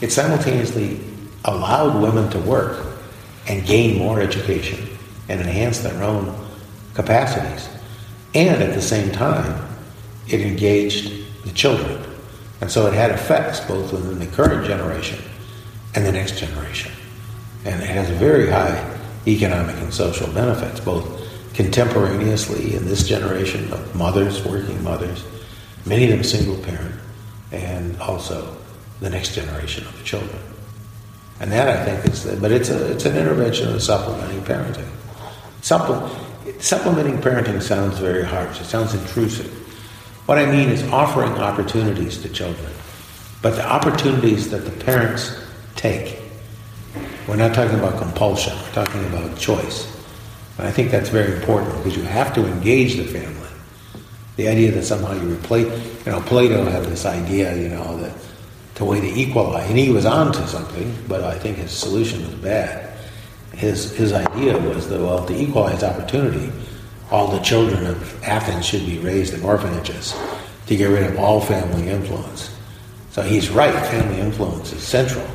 It simultaneously allowed women to work and gain more education and enhance their own capacities. And at the same time, it engaged the children. And so it had effects both within the current generation and the next generation. And it has very high economic and social benefits, both contemporaneously in this generation of mothers, working mothers, many of them single parent, and also the next generation of the children. And that I think is, the, but it's a, it's an intervention of supplementing parenting. Supple, supplementing parenting sounds very harsh. It sounds intrusive. What I mean is offering opportunities to children, but the opportunities that the parents take. We're not talking about compulsion. We're talking about choice. And I think that's very important because you have to engage the family. The idea that somehow you replace, you know, Plato had this idea, you know, that the way to equalize, and he was on to something, but I think his solution was bad. His, his idea was that, well, to equalize opportunity, all the children of Athens should be raised in orphanages to get rid of all family influence. So he's right, family influence is central.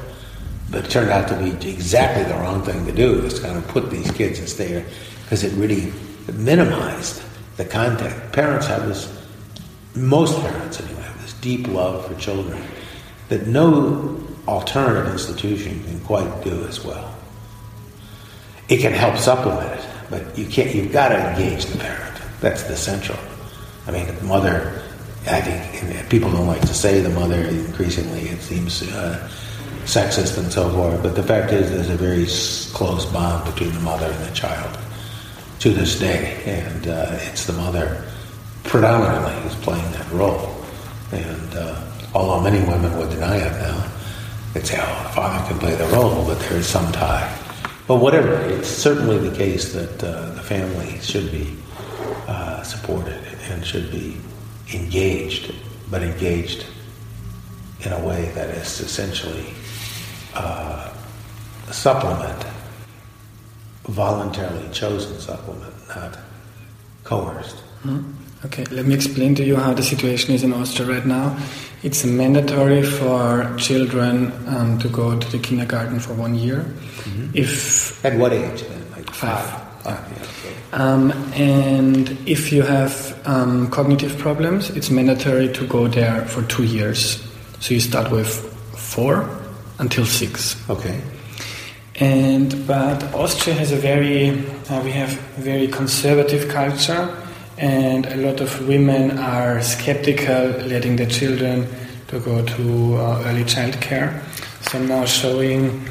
But it turned out to be exactly the wrong thing to do, is kind of put these kids in state, because it really minimized the contact. Parents have this, most parents anyway, have this deep love for children that no alternative institution can quite do as well. It can help supplement it, but you can't. You've got to engage the parent. That's the central. I mean, the mother. I think people don't like to say the mother. Increasingly, it seems uh, sexist and so forth. But the fact is, there's a very close bond between the mother and the child to this day, and uh, it's the mother predominantly who's playing that role. And uh, although many women would deny it now, they'd say, "Oh, the father can play the role," but there is some tie. But whatever, it's certainly the case that uh, the family should be uh, supported and should be engaged, but engaged in a way that is essentially uh, a supplement, voluntarily chosen supplement, not coerced. Mm-hmm. Okay, let me explain to you how the situation is in Austria right now. It's mandatory for children um, to go to the kindergarten for one year. Mm-hmm. If at what age? Then? Like five. five. Yeah. Okay. Um, and if you have um, cognitive problems, it's mandatory to go there for two years. So you start with four until six. Okay. And but Austria has a very uh, we have very conservative culture and a lot of women are skeptical letting their children to go to uh, early childcare. So I'm now showing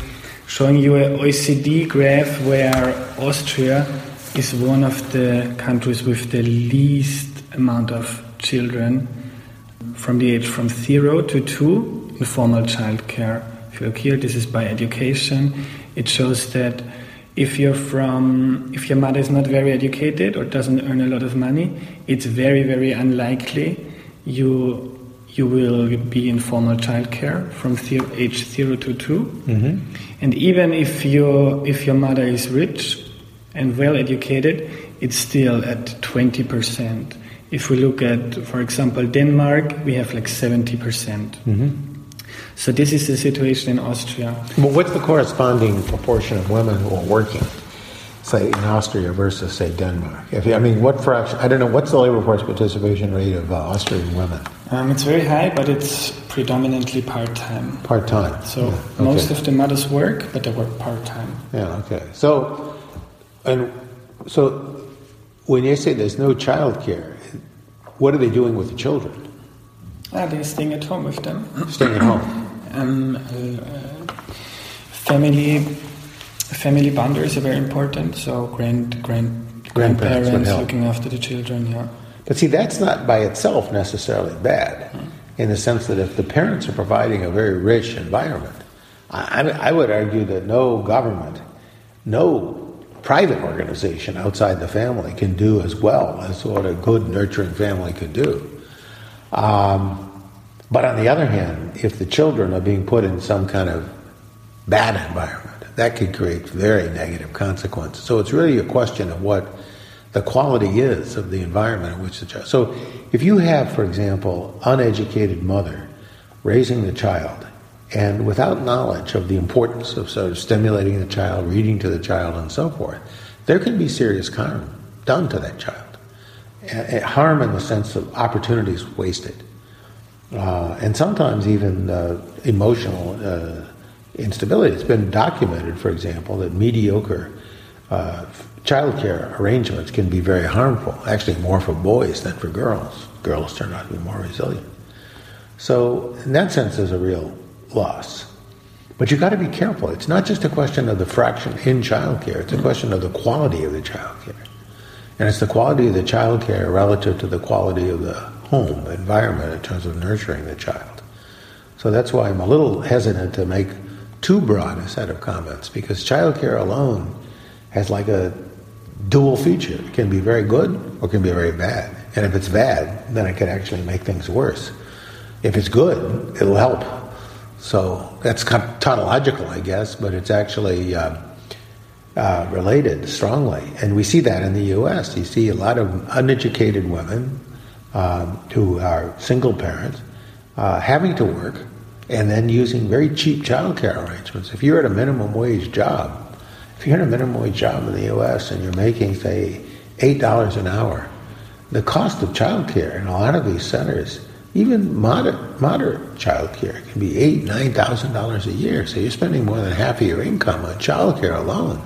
showing you an OECD graph where Austria is one of the countries with the least amount of children from the age from zero to two in formal childcare. If you look here, this is by education. It shows that if you're from if your mother is not very educated or doesn't earn a lot of money it's very very unlikely you you will be in formal childcare from zero, age 0 to 2 mm-hmm. and even if your if your mother is rich and well educated it's still at 20% if we look at for example denmark we have like 70% mm-hmm. So this is the situation in Austria. Well, what's the corresponding proportion of women who are working, say in Austria versus say Denmark? If, I mean, what fraction? I don't know. What's the labor force participation rate of uh, Austrian women? Um, it's very high, but it's predominantly part time. Part time. So yeah. okay. most of the mothers work, but they work part time. Yeah. Okay. So, and so when you say there's no child care, what are they doing with the children? Ah, they're staying at home with them. Staying at home (clears throat) um, uh, family family boundaries are very important. So grand grand grandparents, grandparents looking after the children. Yeah. But see, that's not by itself necessarily bad, mm. in the sense that if the parents are providing a very rich environment, I, I would argue that no government, no private organization outside the family can do as well as what a good nurturing family could do. Um, but on the other hand, if the children are being put in some kind of bad environment, that could create very negative consequences. So it's really a question of what the quality is of the environment in which the child. So if you have, for example, uneducated mother raising the child and without knowledge of the importance of sort of stimulating the child, reading to the child, and so forth, there can be serious harm done to that child. Harm in the sense of opportunities wasted uh, and sometimes even uh, emotional uh, instability. It's been documented, for example, that mediocre uh, childcare arrangements can be very harmful, actually more for boys than for girls. Girls turn out to be more resilient. So, in that sense, there's a real loss. But you've got to be careful. It's not just a question of the fraction in childcare, it's a question of the quality of the childcare. And it's the quality of the childcare relative to the quality of the home environment in terms of nurturing the child. So that's why I'm a little hesitant to make too broad a set of comments because childcare alone has like a dual feature. It can be very good or can be very bad. And if it's bad, then it can actually make things worse. If it's good, it'll help. So that's kind of tautological, I guess, but it's actually uh, uh, related strongly. And we see that in the U.S. You see a lot of uneducated women um, who are single parents uh, having to work and then using very cheap childcare arrangements. If you're at a minimum wage job, if you're at a minimum wage job in the U.S. and you're making, say, eight dollars an hour, the cost of childcare in a lot of these centers even moderate moderate child care can be eight nine thousand dollars a year. So you're spending more than half of your income on child care alone.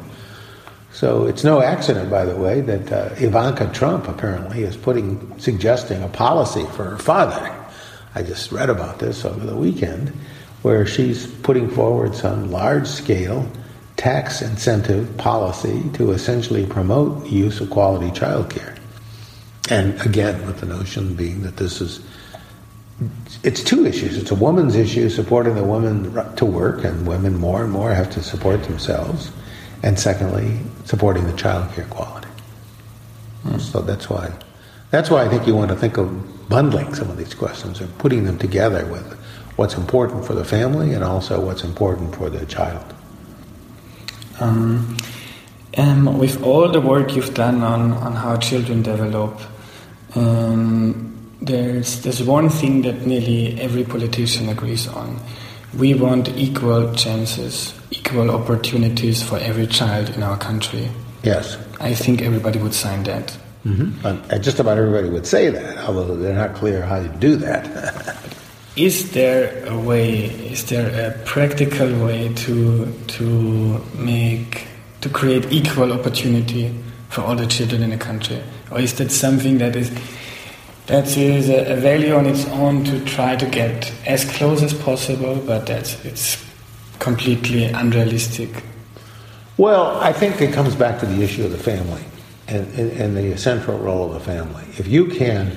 So it's no accident, by the way, that uh, Ivanka Trump apparently is putting suggesting a policy for her father. I just read about this over the weekend, where she's putting forward some large scale tax incentive policy to essentially promote use of quality child care. And again, with the notion being that this is it's two issues. It's a woman's issue, supporting the woman to work, and women more and more have to support themselves. And secondly, supporting the child care quality. Mm. So that's why, that's why I think you want to think of bundling some of these questions and putting them together with what's important for the family and also what's important for the child. Um, um, with all the work you've done on, on how children develop, um, there's there's one thing that nearly every politician agrees on. We want equal chances, equal opportunities for every child in our country. Yes. I think everybody would sign that. Mm-hmm. And just about everybody would say that, although they're not clear how to do that. (laughs) is there a way? Is there a practical way to to make to create equal opportunity for all the children in the country, or is that something that is that is uh, a, value on its own to try to get as close as possible, but that's it's completely unrealistic. Well, I think it comes back to the issue of the family and, and, and the central role of the family. If you can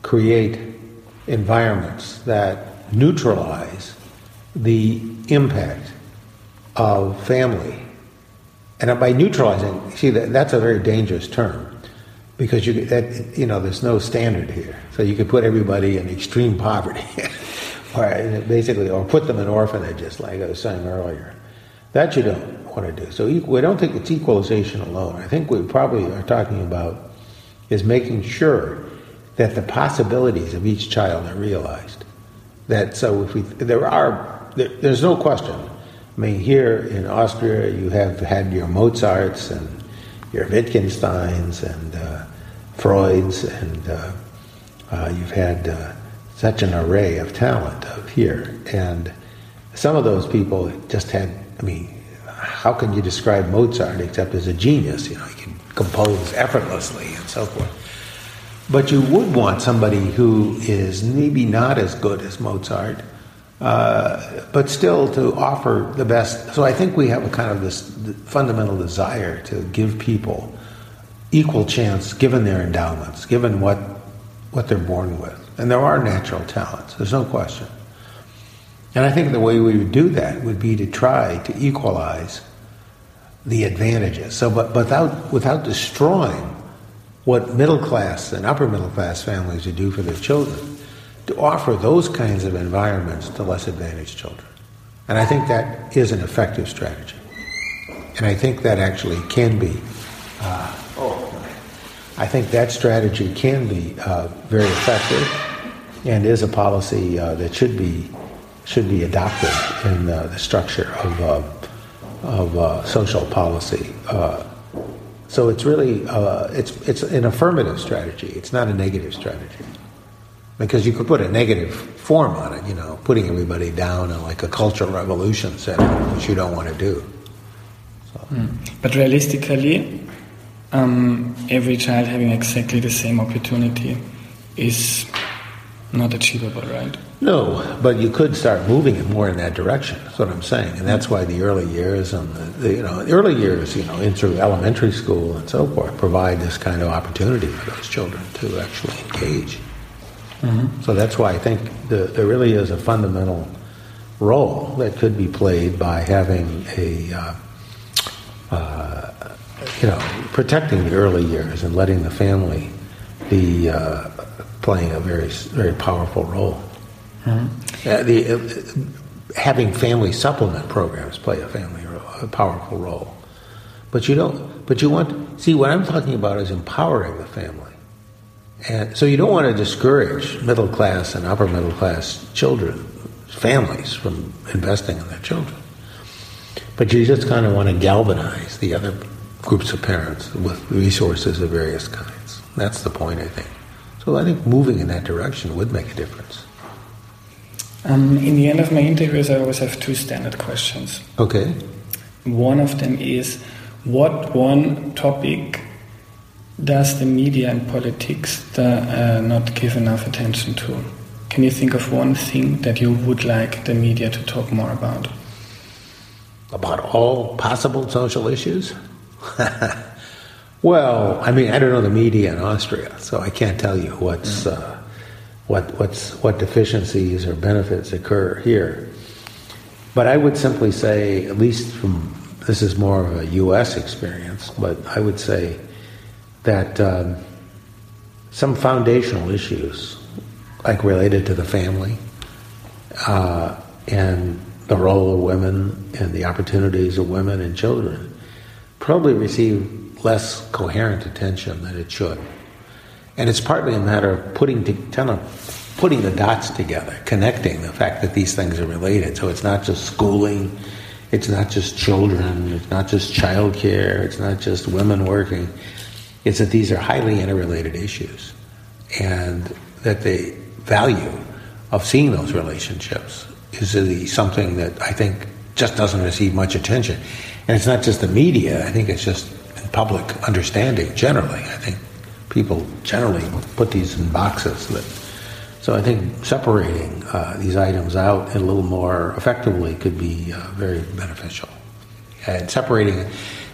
create environments that neutralize the impact of family, and by neutralizing, see that that's a very dangerous term because you that you know there's no standard here. So you could put everybody in extreme poverty, (laughs) or basically, or put them in orphanages, like I was saying earlier. That you don't want to do. So we don't think it's equalization alone. I think we probably are talking about is making sure that the possibilities of each child are realized. That so if we there are there, there's no question. I mean, here in Austria, you have had your Mozarts and your Wittgensteins and uh, Freuds, and uh, uh, you've had uh, such an array of talent up here. And some of those people just had, I mean, how can you describe Mozart except as a genius? You know, he can compose effortlessly and so forth. But you would want somebody who is maybe not as good as Mozart, uh, but still to offer the best. So I think we have a kind of this fundamental desire to give people equal chance given their endowments, given what, what they're born with. And there are natural talents, there's no question. And I think the way we would do that would be to try to equalize the advantages. So, but without, without destroying what middle class and upper middle class families would do for their children, to offer those kinds of environments to less advantaged children. And I think that is an effective strategy. And I think that actually can be uh, I think that strategy can be uh, very effective and is a policy uh, that should be should be adopted in the structure of uh, of uh, social policy. Uh, so it's really it's it's an affirmative strategy. It's not a negative strategy because you could put a negative form on it. You know, putting everybody down in like a cultural revolution setting, which you don't want to do. So. Mm. But realistically, um, every child having exactly the same opportunity is not achievable, right? No, but you could start moving it more in that direction. That's what I'm saying, and that's why the early years and the, the you know the early years, you know, into elementary school and so forth, provide this kind of opportunity for those children to actually engage. Mm-hmm. So that's why I think the, there really is a fundamental role that could be played by having a uh, uh, you know, protecting the early years and letting the family be uh, playing a very, very powerful role. Mm-hmm. Uh, the, uh, having family supplement programs play a family a powerful role, but you don't. But you want see what I'm talking about is empowering the family, and so you don't want to discourage middle class and upper middle class children, families from investing in their children. But you just kind of want to galvanize the other groups of parents with resources of various kinds. That's the point, I think. So So I think moving in that direction would make a difference. Um, in the end of my interviews, I always have two standard questions. Okay. One of them is what one topic does the media and politics the, uh, not give enough attention to? Can you think of one thing that you would like the media to talk more about? About all possible social issues? (laughs) well, I mean, I don't know the media in Austria, so I can't tell you what's mm. uh, what what's what deficiencies or benefits occur here. But I would simply say, at least from this is more of a U.S. experience, but I would say that um, some foundational issues, like related to the family uh, and the role of women and the opportunities of women and children, probably receive less coherent attention than it should. And it's partly a matter of putting to, kind of putting the dots together, connecting the fact that these things are related. So it's not just schooling, it's not just children, it's not just childcare, it's not just women working is that these are highly interrelated issues and that the value of seeing those relationships is something that I think just doesn't receive much attention. And it's not just the media, I think it's just public understanding generally. I think people generally put these in boxes. That, so I think separating uh, these items out a little more effectively could be uh, very beneficial. And separating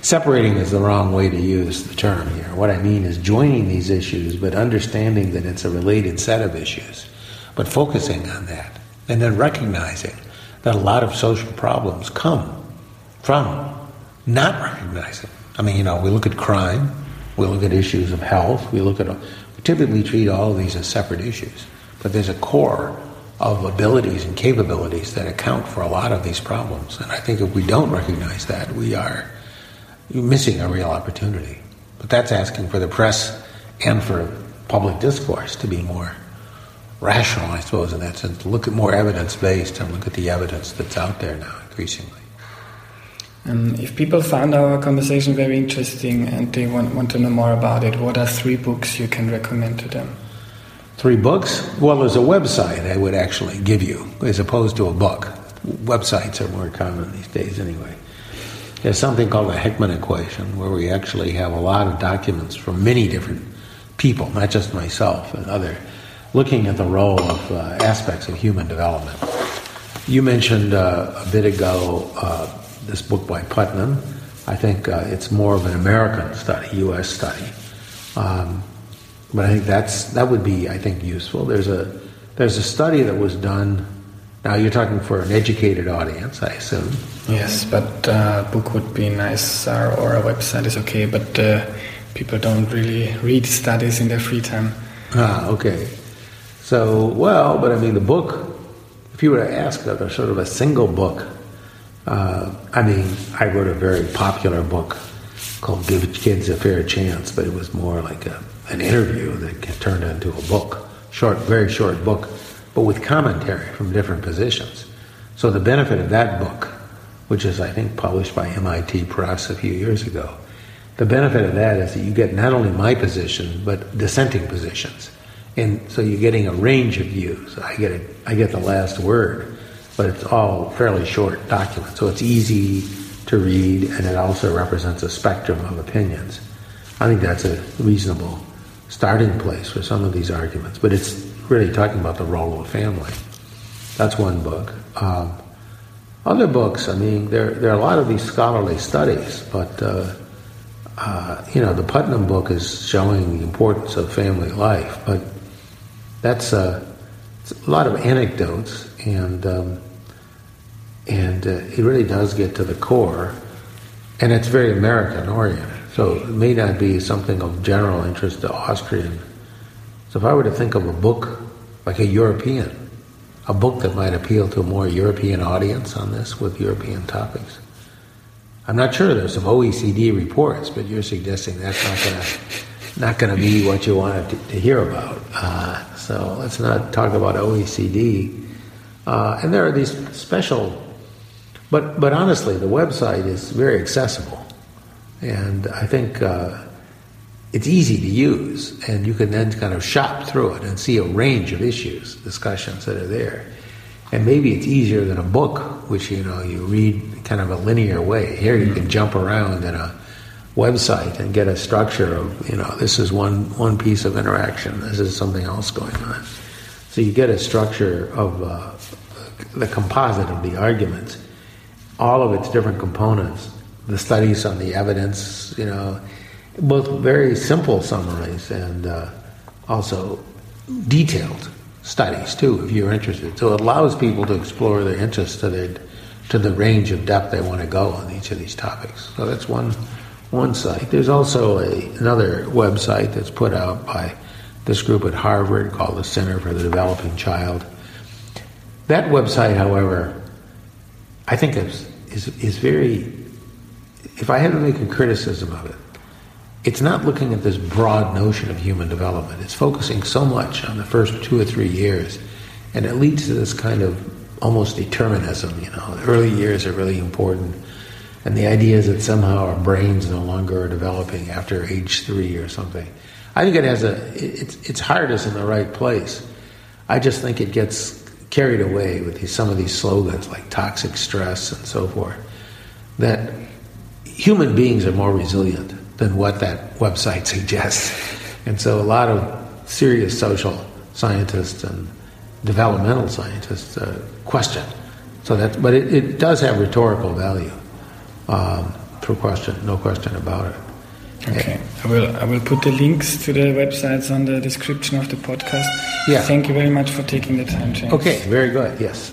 separating is the wrong way to use the term here. What I mean is joining these issues, but understanding that it's a related set of issues, but focusing on that, and then recognizing that a lot of social problems come from not recognizing. I mean, you know, we look at crime, we look at issues of health, we look at, we typically treat all of these as separate issues, but there's a core of abilities and capabilities that account for a lot of these problems. And I think if we don't recognize that, we are you're missing a real opportunity. But that's asking for the press and for public discourse to be more rational, I suppose, in that sense, to look at more evidence based and look at the evidence that's out there now increasingly. Um, if people found our conversation very interesting and they want, want to know more about it, what are three books you can recommend to them? Three books? Well, there's a website I would actually give you as opposed to a book. Websites are more common these days anyway. There's something called the Heckman equation, where we actually have a lot of documents from many different people, not just myself and other, looking at the role of uh, aspects of human development. You mentioned uh, a bit ago uh, this book by Putnam. I think uh, it's more of an American study, U.S. study, um, but I think that's that would be I think useful. There's a there's a study that was done now you're talking for an educated audience, I assume. Yes, but uh, book would be nice, or a website is okay. But uh, people don't really read studies in their free time. Ah, okay. So, well, but I mean, the book. If you were to ask a sort of a single book, uh, I mean, I wrote a very popular book called "Give Kids a Fair Chance," but it was more like a, an interview that turned into a book, short, very short book but with commentary from different positions. So the benefit of that book, which is I think published by MIT Press a few years ago, the benefit of that is that you get not only my position but dissenting positions, and so you're getting a range of views. I get I get the last word, but it's all fairly short documents, so it's easy to read, and it also represents a spectrum of opinions. I think that's a reasonable starting place for some of these arguments, but it's really talking about the role of a family. That's one book. Um, other books, I mean, there, there are a lot of these scholarly studies, but, uh, uh, you know, the Putnam book is showing the importance of family life, but that's uh, a lot of anecdotes, and, um, and uh, it really does get to the core, and it's very American oriented. So it may not be something of general interest to Austrian so if I were to think of a book like a European, a book that might appeal to a more European audience on this with European topics, I'm not sure. There's some OECD reports, but you're suggesting that's not going to not going to be what you wanted to, to hear about. Uh, so let's not talk about OECD. Uh, and there are these special, but but honestly, the website is very accessible, and I think. Uh, it's easy to use, and you can then kind of shop through it and see a range of issues, discussions that are there. And maybe it's easier than a book, which you know you read kind of a linear way. Here you can jump around in a website and get a structure of you know this is one one piece of interaction, this is something else going on. So you get a structure of uh, the composite of the arguments, all of its different components, the studies on the evidence, you know both very simple summaries and uh, also detailed studies too, if you're interested. So it allows people to explore their interests to their to the range of depth they want to go on each of these topics. So that's one one site. There's also a, another website that's put out by this group at Harvard called the Center for the Developing Child. That website, however, I think is is, is very. If I had to make a criticism of it, it's not looking at this broad notion of human development. It's focusing so much on the first two or three years, and it leads to this kind of almost determinism. You know, the early years are really important, and the idea is that somehow our brains no longer are developing after age three or something. I think it has a it's its heart is in the right place. I just think it gets carried away with these, some of these slogans like toxic stress and so forth. That human beings are more resilient than what that website suggests. And so a lot of serious social scientists and developmental scientists uh, question. So that, but it, it, does have rhetorical value um, for question, no question about it. Okay, I will I will put the links to the websites on the description of the podcast. Yeah. Thank you very much for taking the time, James. Okay, very good. Yes.